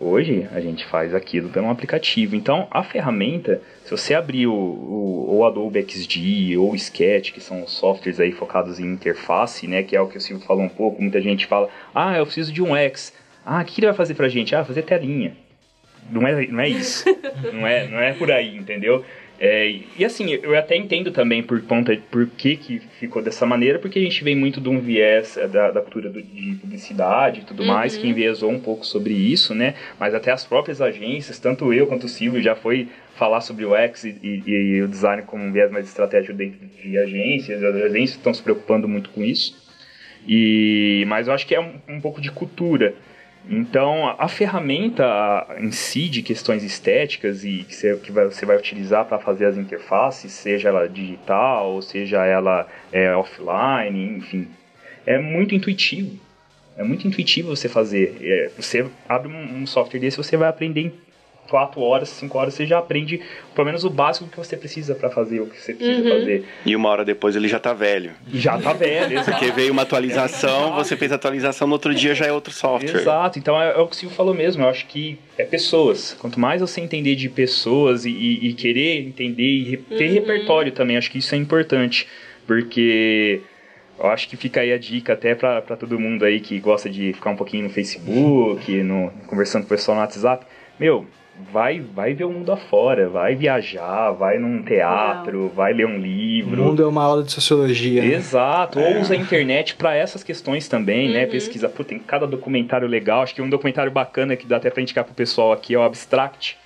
Hoje a gente faz aquilo pelo aplicativo. Então a ferramenta, se você abrir o, o, o Adobe XD ou o Sketch, que são softwares aí focados em interface, né, que é o que o Silvio falou um pouco, muita gente fala: "Ah, eu preciso de um X". Ah, o que ele vai fazer pra gente? Ah, fazer telinha. Não é, não é isso. *laughs* não, é, não é por aí, entendeu? É, e assim, eu até entendo também por conta por que, que ficou dessa maneira, porque a gente vem muito de um viés é, da, da cultura do- de publicidade e tudo mais, que enviesou um pouco sobre isso, né? Mas até as próprias agências, tanto eu quanto o Silvio já foi falar sobre o X e, e- e o design como um viés mais estratégico dentro de agências, as agências estão se preocupando muito com isso. E, mas eu acho que é um, um pouco de cultura. Então, a, ferramenta em si de questões estéticas e que você, vai- utilizar para fazer as interfaces, seja ela digital, ou seja ela é, offline, enfim, é muito intuitivo. É muito intuitivo você fazer. É, você abre um, um software desse, você vai aprender 4 horas, 5 horas, você já aprende pelo menos o básico que você precisa para fazer o que você precisa fazer. E uma hora depois ele já tá velho. Já tá velho, *laughs* exato. Porque veio uma atualização, você fez a atualização, no outro dia já é outro software. Exato, então é, é o que o Silvio falou mesmo, eu acho que é pessoas. Quanto mais você entender de pessoas e, e- e querer entender e re- ter repertório também, acho que isso é importante. Porque eu acho que fica aí a dica até para todo mundo aí que gosta de ficar um pouquinho no Facebook, no, conversando com o pessoal no WhatsApp. Meu, vai vai ver o mundo afora, vai viajar, vai num teatro, vai ler um livro. O mundo é uma aula de sociologia. Né? Exato, é. ou usa a internet para essas questões também, né? uhum. né? Pesquisa, pô, tem cada documentário legal. Acho que um documentário bacana que dá até para indicar pro pessoal aqui é o Abstract,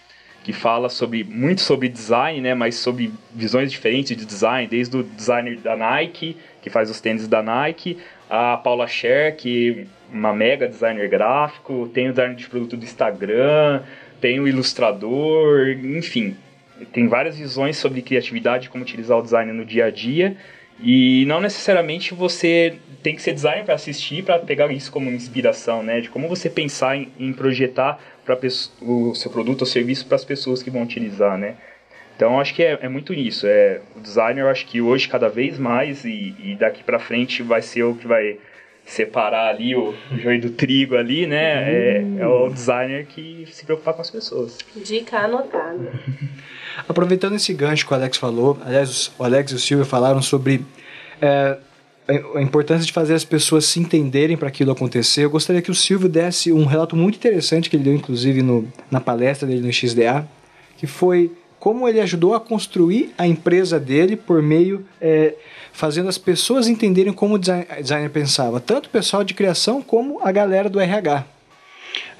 que fala sobre muito sobre design, né? Mas sobre visões diferentes de design, desde o designer da Nike, que faz os tênis da Nike, a Paula Scher, que é uma mega designer gráfico, tem o designer de produto do Instagram, tem o ilustrador, enfim, tem várias visões sobre criatividade, como utilizar o design no dia a dia. E não necessariamente você tem que ser designer para assistir, para pegar isso como inspiração, né? De como você pensar em, em projetar para o seu produto ou serviço para as pessoas que vão utilizar, né? Então acho que é, é, muito isso. É o designer, acho que hoje cada vez mais e, e daqui para frente vai ser o que vai separar ali o joio do trigo ali, né? É, é, o designer que se preocupa com as pessoas. Dica anotada. *laughs* Aproveitando esse gancho que o Alex falou, aliás, o Alex e o Silvio falaram sobre é, a importância de fazer as pessoas se entenderem para aquilo acontecer. Eu gostaria que o Silvio desse um relato muito interessante que ele deu, inclusive, no, na palestra dele no XDA, que foi como ele ajudou a construir a empresa dele por meio é, fazendo as pessoas entenderem como o designer pensava, tanto o pessoal de criação como a galera do RH.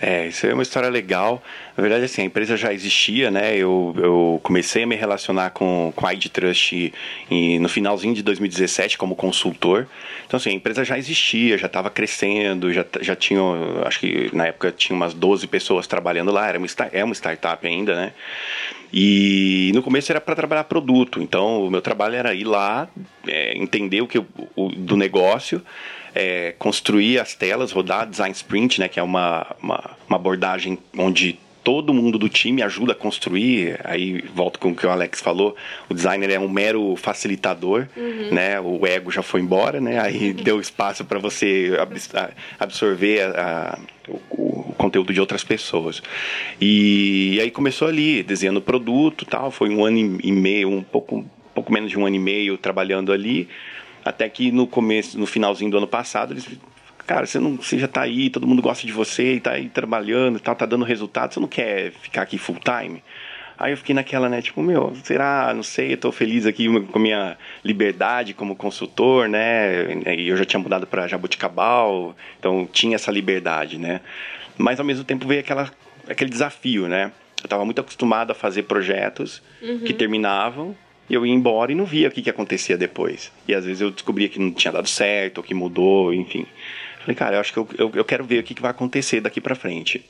É, isso é uma história legal. Na verdade, assim, a empresa já existia, né? Eu, eu comecei a me relacionar com, com a ID Trust no finalzinho de 2017 como consultor. Então, assim, a empresa já existia, já estava crescendo, já, já tinha, acho que na época tinha umas 12 pessoas trabalhando lá, era uma, é uma startup ainda, né? E no começo era para trabalhar produto, então o meu trabalho era ir lá, é, entender o que o, do negócio, é, construir as telas, rodar design sprint, né, que é uma, uma, uma abordagem onde todo mundo do time ajuda a construir. Aí volto com o que o Alex falou, o designer é um mero facilitador, uhum. né? O ego já foi embora, né? Aí deu espaço para você absorver a, a, o, o, conteúdo de outras pessoas. E, e aí começou ali, desenhando produto, tal. Foi um ano e meio, um pouco, um pouco menos de um ano e meio trabalhando ali. Até que no começo, no finalzinho do ano passado, eles cara, você não, você já tá aí, todo mundo gosta de você e tá aí trabalhando e tal, tá dando resultado, você não quer ficar aqui full time? Aí eu fiquei naquela, né, tipo, meu, será? Não sei, eu tô feliz aqui com a minha liberdade como consultor, né? E eu já tinha mudado para Jabuticabal, então tinha essa liberdade, né? Mas ao mesmo tempo veio aquela, aquele desafio, né? Eu estava muito acostumado a fazer projetos uhum. que terminavam e eu ia embora e não via o que, que acontecia depois. E às vezes eu descobria que não tinha dado certo, ou que mudou, enfim. Falei, cara, eu acho que eu, eu, eu quero ver o que, que vai acontecer daqui para frente.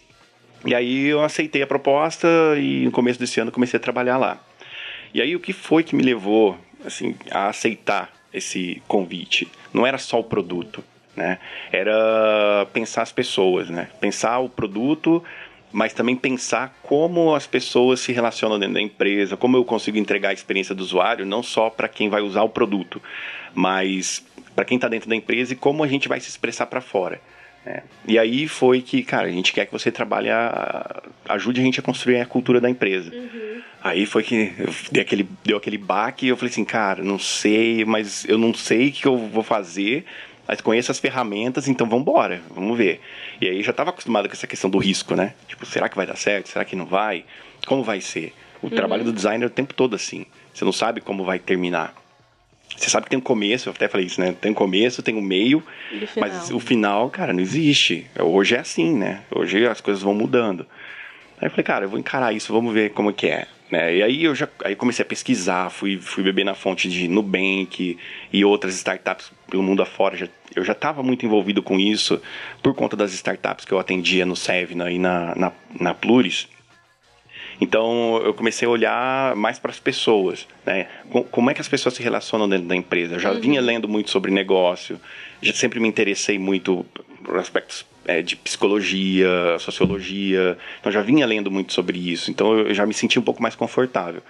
E aí eu aceitei a proposta e no começo desse ano comecei a trabalhar lá. E aí o que foi que me levou assim a aceitar esse convite? Não era só o produto, né? Era pensar as pessoas, né? Pensar o produto, mas também pensar como as pessoas se relacionam dentro da empresa, como eu consigo entregar a experiência do usuário, não só para quem vai usar o produto, mas para quem está dentro da empresa e como a gente vai se expressar para fora. Né? E aí foi que, cara, a gente quer que você trabalhe, a, ajude a gente a construir a cultura da empresa. Uhum. Aí foi que deu aquele, deu aquele baque e eu falei assim, cara, não sei, mas eu não sei o que eu vou fazer, mas conheço as ferramentas, então vamos embora, vamos ver. E aí já estava acostumado com essa questão do risco, né? Tipo, será que vai dar certo? Será que não vai? Como vai ser? O uhum. trabalho do designer é o tempo todo assim. Você não sabe como vai terminar. Você sabe que tem um começo, eu até falei isso, né? Tem um começo, tem um meio, mas o final, cara, não existe. Hoje é assim, né? Hoje as coisas vão mudando. Aí eu falei, cara, eu vou encarar isso, vamos ver como que é. Né? E aí eu já aí comecei a pesquisar, fui, fui beber na fonte de Nubank e outras startups pelo mundo afora. Já, eu já estava muito envolvido com isso por conta das startups que eu atendia no Sevna e na, na, na Pluris. Então eu comecei a olhar mais para as pessoas, né? Como é que as pessoas se relacionam dentro da empresa? Eu já uhum. vinha lendo muito sobre negócio, já sempre me interessei muito por aspectos é, de psicologia, sociologia, então já vinha lendo muito sobre isso, então eu já me senti um pouco mais confortável.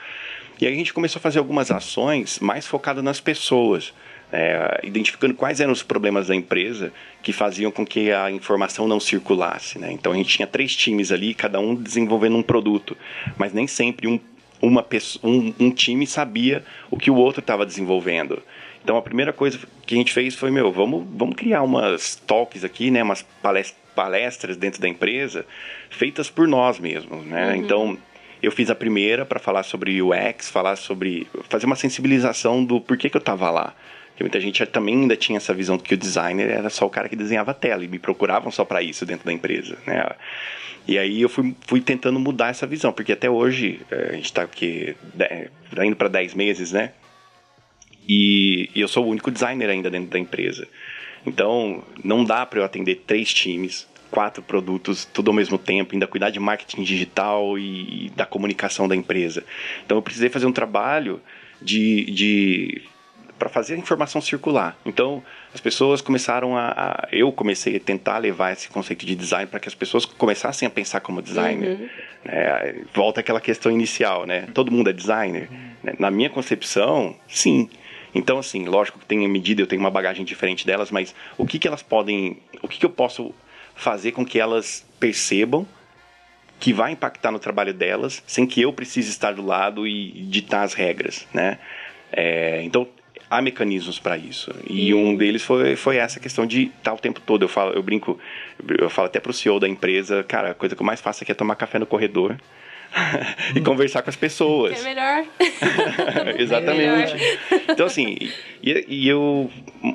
E aí a gente começou a fazer algumas ações mais focadas nas pessoas é, identificando quais eram os problemas da empresa que faziam com que a informação não circulasse. Né? Então a gente tinha três times ali, cada um desenvolvendo um produto, mas nem sempre um, uma pessoa, um, um time sabia o que o outro estava desenvolvendo. Então a primeira coisa que a gente fez foi, meu, vamos, vamos criar umas talks aqui, né, umas palestras dentro da empresa feitas por nós mesmos, né? Uhum. Então eu fiz a primeira para falar sobre UX, falar sobre fazer uma sensibilização do porquê que eu estava lá. Porque muita gente também ainda tinha essa visão de que o designer era só o cara que desenhava a tela e me procuravam só para isso dentro da empresa, né? E aí eu fui, fui tentando mudar essa visão, porque até hoje eh, a gente está aqui indo para 10 meses, né? E, e eu sou o único designer ainda dentro da empresa. Então, não dá para eu atender três times, quatro produtos, tudo ao mesmo tempo, ainda cuidar de marketing digital e, e da comunicação da empresa. Então, eu precisei fazer um trabalho de, de para fazer a informação circular. Então, as pessoas começaram a, a, Eu comecei a tentar levar esse conceito de design para que as pessoas começassem a pensar como designer. Uhum. É, volta aquela questão inicial, né? Todo mundo é designer? Uhum. Na minha concepção, sim. Então, assim, lógico que tem medida, eu tenho uma bagagem diferente delas, mas o que, que elas podem. O que, que eu posso fazer com que elas percebam que vai impactar no trabalho delas, sem que eu precise estar do lado e ditar as regras, né? É, então, há mecanismos para isso. E um deles foi, foi essa questão de estar o tempo todo. Eu falo, eu brinco, eu falo até para o CEO da empresa, cara, a coisa que eu mais faço aqui é tomar café no corredor *laughs* e conversar com as pessoas. Que é melhor. *laughs* Exatamente. É melhor. Então, assim, e, e, eu.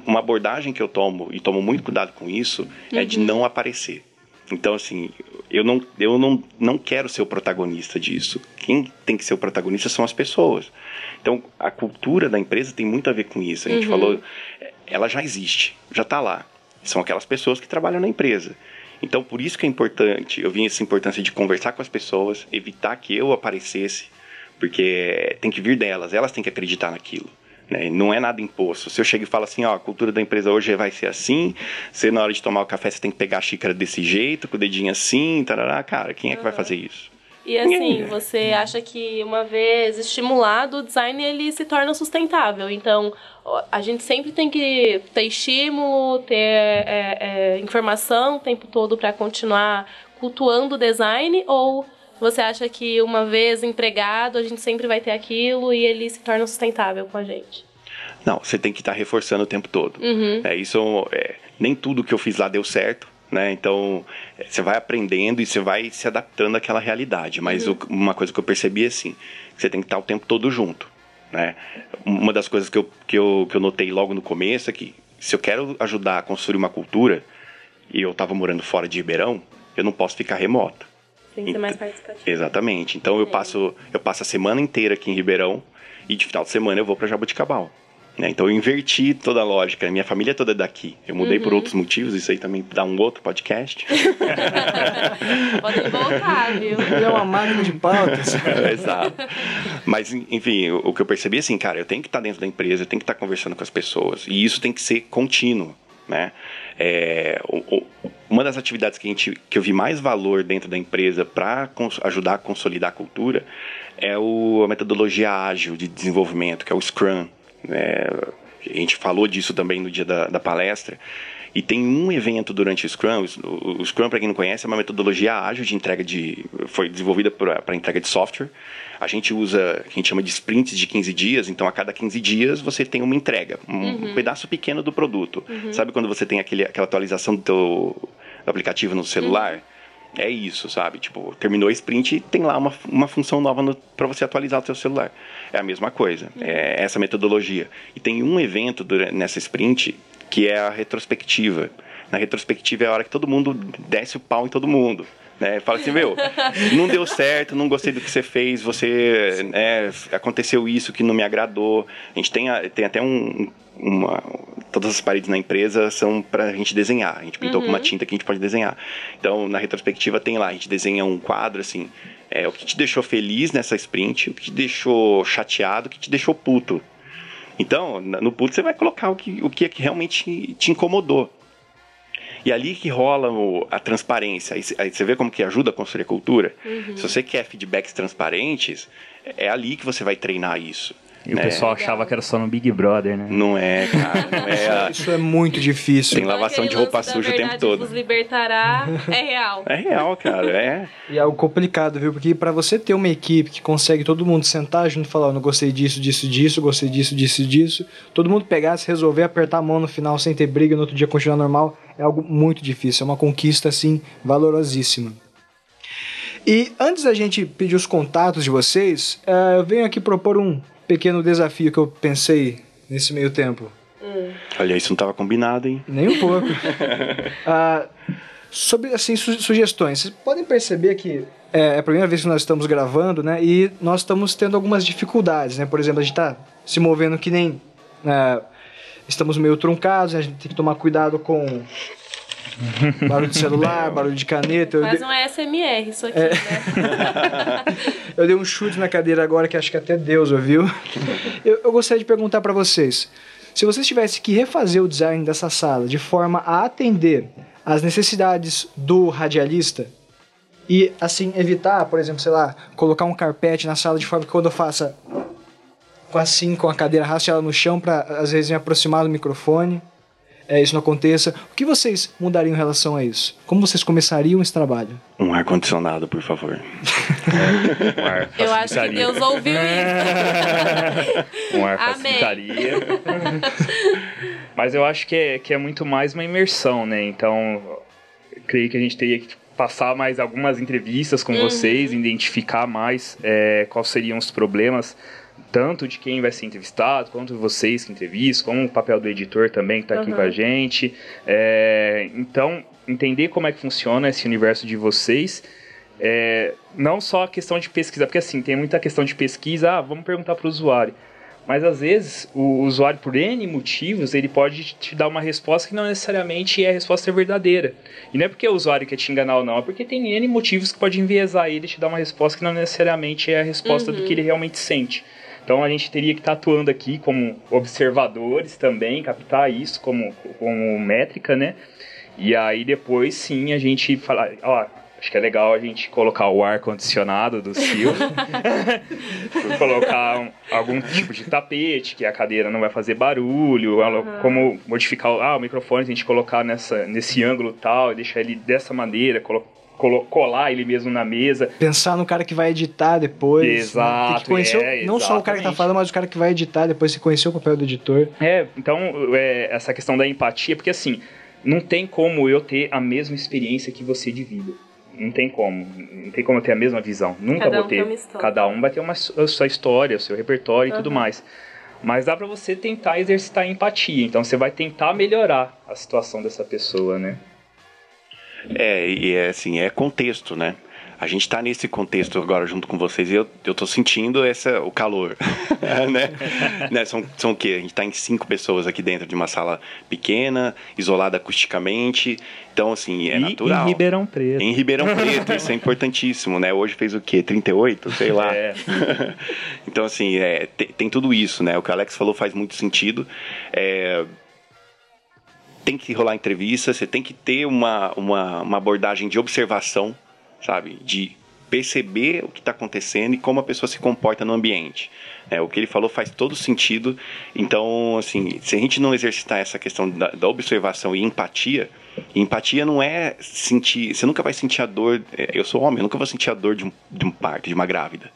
Uma abordagem que eu tomo, e tomo muito cuidado com isso, uhum. é de uhum. não aparecer. Então, assim, eu não, eu não, não quero ser o protagonista disso. Quem tem que ser o protagonista são as pessoas. Então, a cultura da empresa tem muito a ver com isso. A gente uhum. falou, ela já existe, já está lá. São aquelas pessoas que trabalham na empresa. Então, por isso que é importante, eu vi essa importância de conversar com as pessoas, evitar que eu aparecesse, porque tem que vir delas, elas têm que acreditar naquilo. Né? Não é nada imposto. Se eu chego e falo assim, ó, a cultura da empresa hoje vai ser assim, você na hora de tomar o café você tem que pegar a xícara desse jeito, com o dedinho assim, tarará, cara, quem é que uhum. vai fazer isso? E assim, você acha que uma vez estimulado, o design ele se torna sustentável. Então, a gente sempre tem que ter estímulo, ter é, é, informação o tempo todo para continuar cultuando o design ou você acha que uma vez empregado a gente sempre vai ter aquilo e ele se torna sustentável com a gente? Não, você tem que estar tá reforçando o tempo todo. Uhum. É, isso é, nem tudo que eu fiz lá deu certo. Né? Então, você vai aprendendo e você vai se adaptando àquela realidade. Mas uhum. o, uma coisa que eu percebi é assim, você tem que estar o tempo todo junto. Né? Uma das coisas que eu, que, eu, que eu notei logo no começo é que se eu quero ajudar a construir uma cultura, e eu estava morando fora de Ribeirão, eu não posso ficar remoto. Tem que ser mais participativo. Exatamente. Então eu passo, eu passo a semana inteira aqui em Ribeirão e de final de semana eu vou para Jabuticabal. Né? Então eu inverti toda a lógica. Minha família é toda é daqui. Eu mudei uhum. por outros motivos, isso aí também dá um outro podcast. *laughs* Podem voltar, viu? É uma máquina de pautas. *laughs* Exato. Mas, enfim, o, o, que eu percebi é assim, cara, eu tenho que estar dentro da empresa, eu tenho que estar conversando com as pessoas. E isso tem que ser contínuo. Né? É, o, o, uma das atividades que, a gente, que eu vi mais valor dentro da empresa para ajudar a consolidar a cultura é o, a metodologia ágil de desenvolvimento, que é o Scrum. É, a gente falou disso também no dia da, da palestra. E tem um evento durante o Scrum. O, Scrum, para quem não conhece, é uma metodologia ágil de entrega de. foi desenvolvida para entrega de software. A gente usa, a gente chama de sprints de 15 dias, então a cada 15 dias você tem uma entrega, um uhum. pedaço pequeno do produto. Uhum. Sabe quando você tem aquele, aquela atualização do teu aplicativo no celular? Uhum. É isso, sabe? Tipo, terminou o sprint tem lá uma, uma função nova para você atualizar o seu celular. É a mesma coisa, uhum. é essa metodologia. E tem um evento durante, nessa sprint que é a retrospectiva. Na retrospectiva é a hora que todo mundo desce o pau em todo mundo. Né? Fala assim, meu, não deu certo, não gostei do que você fez, você é, aconteceu isso que não me agradou. A gente tem, tem até um, uma, todas as paredes na empresa são para a gente desenhar. A gente pintou uhum. com uma uhum. tinta que a gente pode desenhar. Então, na retrospectiva tem lá, a gente desenha um quadro assim, é, o que te deixou feliz nessa sprint, o que te deixou chateado, o que te deixou puto. Então, no puto você vai colocar o que, o que, é que realmente te incomodou. E ali que rola o, a transparência. Aí, aí, você vê como que ajuda a construir a cultura. Uhum. Se você quer feedbacks transparentes, é ali que você vai treinar isso. E o É. pessoal achava que era só no Big Brother, né? Não é, cara. Não é. Isso é muito difícil. Tem lavação de roupa suja o tempo todo. Vos libertará é real. É real, cara. É. E é algo complicado, viu? Porque pra você ter uma equipe que consegue todo mundo sentar junto e falar, eu não gostei disso, disso, disso, gostei disso, disso, disso, todo mundo pegar, se resolver, apertar a mão no final sem ter briga, no outro dia continuar normal, é algo muito difícil, é uma conquista, assim, valorosíssima. E antes da gente pedir os contatos de vocês, eh, eu venho aqui propor um pequeno desafio que eu pensei nesse meio tempo. Olha, isso não tava combinado, hein? Nem um pouco. *laughs* Ah, sobre assim su- sugestões, vocês podem perceber que é, é a primeira vez que nós estamos gravando, né? E nós estamos tendo algumas dificuldades, né? Por exemplo, a gente está se movendo que nem ah, estamos meio truncados, né? a gente tem que tomar cuidado com *laughs* barulho de celular, barulho de caneta. Faz dei, um ASMR isso aqui, É. né? *laughs* eu dei um chute na cadeira agora que acho que até Deus ouviu. Eu, eu gostaria de perguntar para vocês. Se vocês tivessem que refazer o design dessa sala de forma a atender às necessidades do radialista e assim evitar, por exemplo, sei lá, colocar um carpete na sala de forma que quando eu faça assim com a cadeira raste ela no chão para às vezes me aproximar do microfone, é, isso não aconteça. O que vocês mudariam em relação a isso? Como vocês começariam esse trabalho? Um ar-condicionado, por favor. *laughs* Um ar Eu acho que. Deus ouviu isso. *laughs* Um ar facilitaria. Mas eu acho que é, que é muito mais uma imersão, né? Então, creio que a gente teria que passar mais algumas entrevistas com vocês, identificar mais é, quais seriam os problemas, tanto de quem vai ser entrevistado, quanto vocês que entrevistam, como o papel do editor também que está aqui com a gente. É, então, entender como é que funciona esse universo de vocês é, não só a questão de pesquisa, porque assim, tem muita questão de pesquisa, ah, vamos perguntar para o usuário. Mas às vezes o usuário, por N motivos, ele pode te dar uma resposta que não necessariamente é a resposta verdadeira. E não é porque o usuário quer te enganar ou não, é porque tem N motivos que pode enviesar ele e te dar uma resposta que não necessariamente é a resposta do que ele realmente sente. Então a gente teria que estar atuando aqui como observadores também, captar isso como, como métrica, né? E aí depois sim a gente falar, ó, acho que é legal a gente colocar o ar condicionado do Silvio, *laughs* colocar um- algum tipo de tapete que a cadeira não vai fazer barulho, ela- como modificar o- ah, o microfone, a gente colocar nessa nesse ângulo tal, e deixar ele dessa maneira, colo- colo- colar ele mesmo na mesa. Pensar no cara que vai editar depois. né? Exato, Tem que conhecer o- é, não só o cara que tá falando, mas o cara que vai editar depois, você conhecer o papel do editor. É, então é, essa questão da empatia, porque assim, não tem como eu ter a mesma experiência que você de vida. Não tem como. Não tem como eu ter a mesma visão. Nunca Cada vou um ter. tem uma história. Cada um vai ter uma, a sua história, o seu repertório e tudo mais. Mas dá pra você tentar exercitar a empatia. Então você vai tentar melhorar a situação dessa pessoa, né? É, e é assim, é contexto, né? A gente tá nesse contexto agora junto com vocês e eu, eu tô sentindo essa, o calor, *laughs* né? né? São, são o quê? A gente tá em cinco pessoas aqui dentro de uma sala pequena, isolada acusticamente. Então, assim, é e natural. em Ribeirão Preto. Em Ribeirão *laughs* Preto, isso é importantíssimo, né? Hoje fez o quê? 38? Sei lá. É. *laughs* então, assim, é, tem, tem tudo isso, né? O que o Alex falou faz muito sentido. É, tem que rolar entrevista, você tem que ter uma, uma, uma abordagem de observação, sabe? De perceber o que está acontecendo e como a pessoa se comporta no ambiente. É, o que ele falou faz todo sentido. Então, assim, se a gente não exercitar essa questão da, da observação e empatia, e empatia não é sentir. Você nunca vai sentir a dor. é, Eu sou homem, eu nunca vou sentir a dor de um, de um parto, de uma grávida.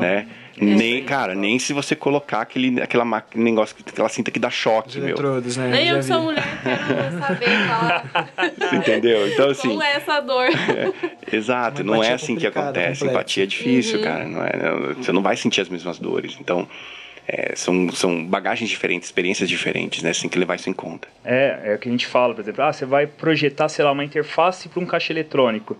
né? Nem, cara, nem se você colocar aquele, aquela máquina, negócio, aquela cinta que dá choque, meu. eletrodos, né? Nem eu que sou mulher quero saber falar *laughs* Você entendeu? Então, assim. como é essa dor. Exato, Uma não é assim que acontece. complexa. Empatia é difícil, cara. Não é, não- você não vai sentir as mesmas dores. Então, é, são, são bagagens diferentes, experiências diferentes, né? Você tem que levar isso em conta. É, é o que a gente fala, por exemplo, ah, você vai projetar, sei lá, uma interface para um caixa eletrônico.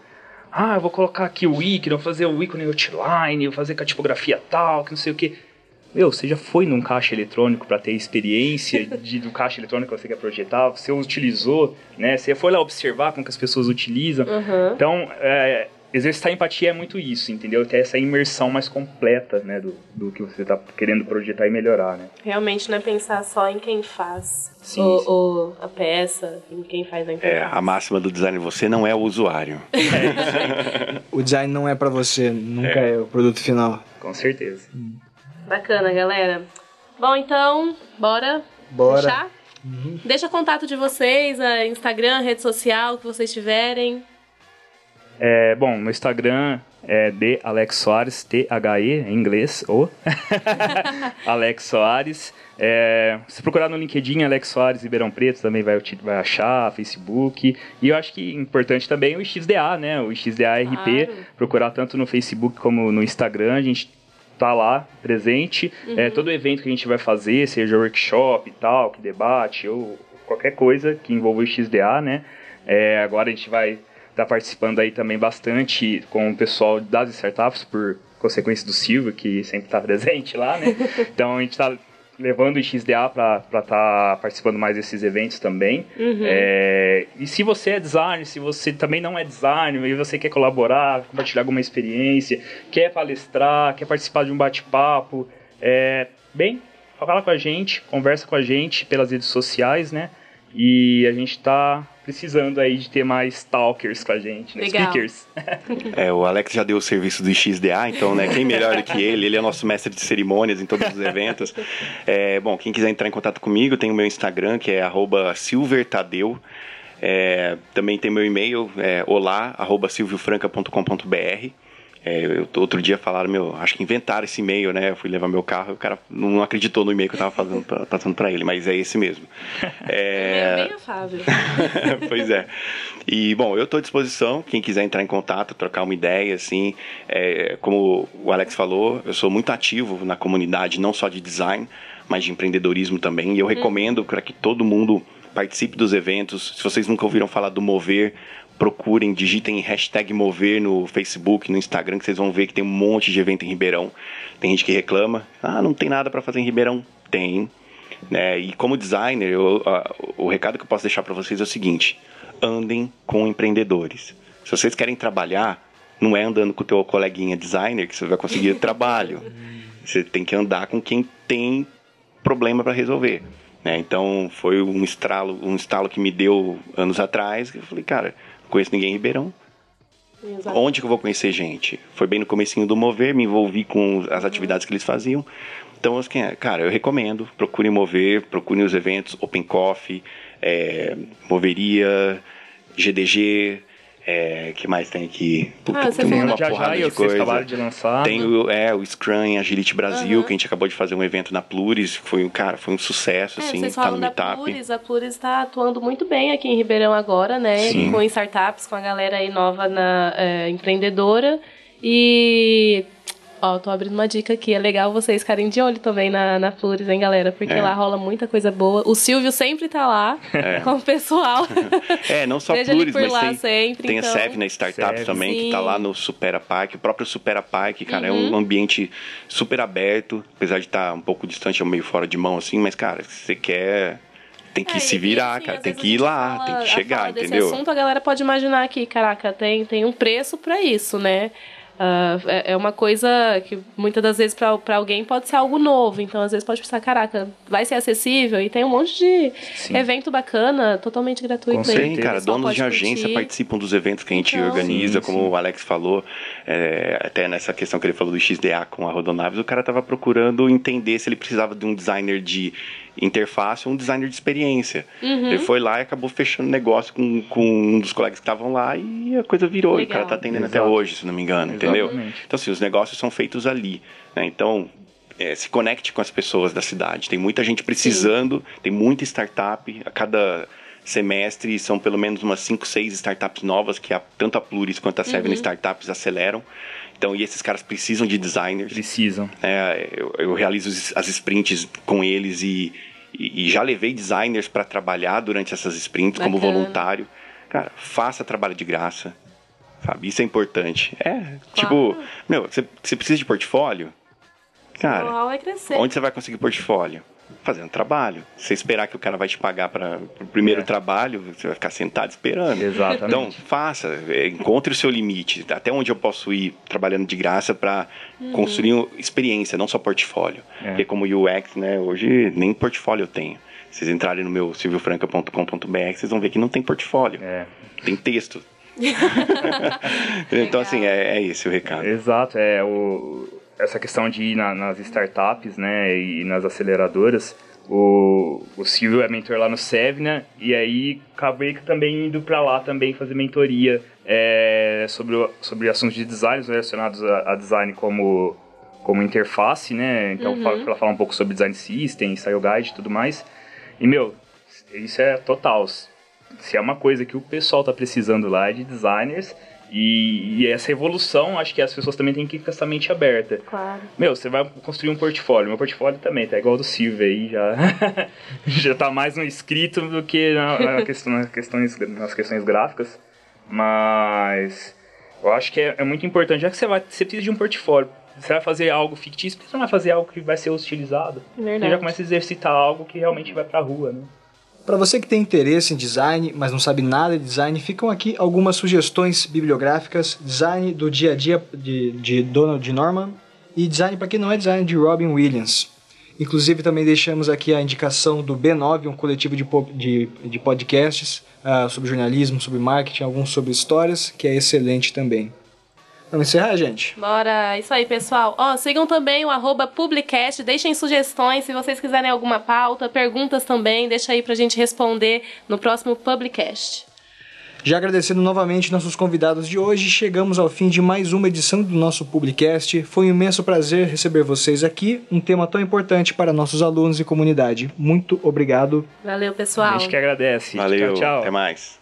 Ah, eu vou colocar aqui o ícone, vou fazer o ícone outline, vou fazer com a tipografia tal, que não sei o que. Meu, você já foi num caixa eletrônico para ter experiência *laughs* de, do caixa eletrônico que você quer projetar? Você utilizou, né? Você foi lá observar como que as pessoas utilizam. Então, é, exercitar empatia é muito isso, entendeu? Ter essa imersão mais completa, né, do, do que você está querendo projetar e melhorar, né? Realmente não é pensar só em quem faz Sim, o, sim. o- a peça, em quem faz a É, interface. a máxima do design, você não é o usuário. *laughs* O design não é pra você, nunca é, o produto final. Com certeza. Bacana, galera. Bom, então, bora, Bora. fechar? Deixa contato de vocês, a Instagram, rede social, que vocês tiverem. É, bom, no Instagram é de Alex Soares, T-H-E, em inglês, ou *laughs* Alex Soares. É, se procurar no LinkedIn, Alex Soares Ribeirão Preto, também vai, vai achar, Facebook. E eu acho que importante também o XDA, né? O XDA RP, Claro. procurar tanto no Facebook como no Instagram, a gente tá lá presente. É, todo evento que a gente vai fazer, seja workshop e tal, que debate, ou qualquer coisa que envolva o XDA, né? É, agora a gente vai estar participando aí também bastante com o pessoal das startups, por consequência do Silvio, que sempre está *laughs* presente lá, né? *laughs* Então a gente está levando o XDA para estar participando mais desses eventos também. É, e se você é designer, se você também não é designer e você quer colaborar, compartilhar alguma experiência, quer palestrar, quer participar de um bate-papo, é, bem, fala com a gente, conversa com a gente pelas redes sociais, né? E a gente tá precisando aí de ter mais talkers com a gente, né? Legal. Speakers. *laughs* É, o Alex já deu o serviço do XDA, então, né, quem melhor do que ele? Ele é nosso mestre de cerimônias em todos os eventos. É, bom, quem quiser entrar em contato comigo, tem o meu Instagram, que é arroba silvertadeu. É, também tem meu e-mail, é, olá, arroba silviofranca.com.br. É, eu, outro dia falaram, meu, acho que inventaram esse e-mail, né? Eu fui levar meu carro e o cara não acreditou no e-mail que eu tava fazendo, pra- passando pra ele, mas é esse mesmo. É, Bem, bem afável. pois é. E, bom, eu estou à disposição. Quem quiser entrar em contato, trocar uma ideia, assim. é, como o Alex falou, eu sou muito ativo na comunidade, não só de design, mas de empreendedorismo também. E eu recomendo para que todo mundo participe dos eventos. Se vocês nunca ouviram falar do Mover, procurem, digitem hashtag Mover no Facebook, no Instagram, que vocês vão ver que tem um monte de evento em Ribeirão. Tem gente que reclama, ah, não tem nada para fazer em Ribeirão. Tem. né? e como designer, eu- a- o recado que eu posso deixar para vocês é o seguinte: andem com empreendedores. Se vocês querem trabalhar, não é andando com o teu coleguinha designer que você vai conseguir *laughs* trabalho. Você tem que andar com quem tem problema para resolver. né? Então foi um estralo, um estalo que me deu anos atrás. que Eu falei, cara, conheço ninguém em Ribeirão. Onde que eu vou conhecer gente? Foi bem no comecinho do Mover, me envolvi com as atividades que eles faziam. Então, assim, é, cara, eu recomendo, procurem Mover, procurem os eventos Open Coffee, é, Moveria, GDG, é, que mais tem aqui? Puta, Ah, tem uma já porrada já, de coisa. de lançar. Tem o, é, o Scrum Agility Brasil, que a gente acabou de fazer um evento na Pluris, que foi um, cara, foi um sucesso, É, assim, vocês tá falam no da Meetup. Pluris, a Pluris está atuando muito bem aqui em Ribeirão agora, né? Sim. Com startups, com a galera aí nova na é, empreendedora. E ó, tô abrindo uma dica aqui. É legal vocês ficarem de olho também na, na Pluris, hein, galera? Porque É. lá rola muita coisa boa. O Silvio sempre tá lá *laughs* com o pessoal. É, não só Pluris, por mas lá tem, sempre, tem então. a Sev na Startups Sev. também, que tá Sim. lá no Supera Park. O próprio Supera Park, cara, é Uhum. um ambiente super aberto, apesar de estar um pouco distante, é meio fora de mão, assim, mas, cara, se você quer, tem que É, se virar, assim, cara, tem que ir lá, fala- tem que chegar, desse entendeu? assunto, a galera pode imaginar que, caraca, tem, tem um preço pra isso, né? Ah, é é uma coisa que muitas das vezes pra alguém pode ser algo novo. Então, às vezes pode pensar, caraca, vai ser acessível e tem um monte de Sim. evento bacana, totalmente gratuito. Com aí, certeza. O cara, donos de agência curtir. participam dos eventos que a gente Então. organiza, Sim, como sim. o Alex falou, é, até nessa questão que ele falou do XDA com a Rodonaves, o cara tava procurando entender se ele precisava de um designer de interface um designer de experiência. Uhum. Ele foi lá e acabou fechando negócio com, com um dos colegas que estavam lá e a coisa virou. E o cara Legal. tá atendendo até Exato. hoje, se não me engano, entendeu? Exatamente. Então, assim, os negócios são feitos ali. né? Então, é, se conecte com as pessoas da cidade. Tem muita gente precisando, tem muita startup. A cada semestre são pelo menos umas 5, 6 startups novas que a, tanto a Pluris quanto a Seven Startups aceleram. Então, e esses caras precisam de designers. Precisam. É, eu, eu realizo os- as sprints com eles e, e- e já levei designers para trabalhar durante essas sprints como Bacana. voluntário. Cara, faça trabalho de graça. Sabe? Isso é importante. É, tipo, meu, você, precisa de portfólio? O Cara, vai crescer. onde você vai conseguir portfólio? Fazendo trabalho. Se você esperar que o cara vai te pagar para o primeiro É. trabalho, você vai ficar sentado esperando. Exatamente. Então, faça, é, encontre o seu limite, até onde eu posso ir trabalhando de graça para construir uma experiência, não só portfólio. É. Porque como UX, né, hoje nem portfólio eu tenho. Se vocês entrarem no meu silviofranca.com.br, vocês vão ver que não tem portfólio, É. tem texto. *laughs* então, assim, é, é esse o recado. Exato, é o essa questão de ir na, nas startups, né, e nas aceleradoras, o, o Silvio é mentor lá no Sevna, e aí acabei também indo para lá também fazer mentoria é, sobre, sobre assuntos de design relacionados a, a, design como, como interface, né? Então, uhum. para falar um pouco sobre design system, style guide e tudo mais. E, meu, isso é total. Se é uma coisa que o pessoal tá precisando lá é de designers, e, e, essa evolução, acho que as pessoas também têm que ir com essa mente aberta. Claro. Meu, você vai construir um portfólio. Meu portfólio também tá igual ao do Silvio aí, já, *laughs* já tá mais no escrito do que na, na questão, nas, questões, nas questões gráficas. Mas eu acho que é, é, muito importante. Já que você, vai, você precisa de um portfólio, você vai fazer algo fictício, você não vai fazer algo que vai ser utilizado. Verdade. Você já começa a exercitar algo que realmente vai pra rua, né? Para você que tem interesse em design, mas não sabe nada de design, ficam aqui algumas sugestões bibliográficas: design do dia a dia de, de Donald Norman e design para quem não é design de Robin Williams. Inclusive também deixamos aqui a indicação do B9, um coletivo de, de, de podcasts uh, sobre jornalismo, sobre marketing, alguns sobre histórias, que é excelente também. Vamos encerrar, gente? Bora, isso aí, pessoal. Ó, sigam também o arroba Publicast, deixem sugestões, se vocês quiserem alguma pauta, perguntas também, deixa aí pra gente responder no próximo Publicast. Já agradecendo novamente nossos convidados de hoje, chegamos ao fim de mais uma edição do nosso Publicast. Foi um imenso prazer receber vocês aqui, um tema tão importante para nossos alunos e comunidade. Muito obrigado. Valeu, pessoal. A gente que agradece. Valeu, tchau, tchau. até mais.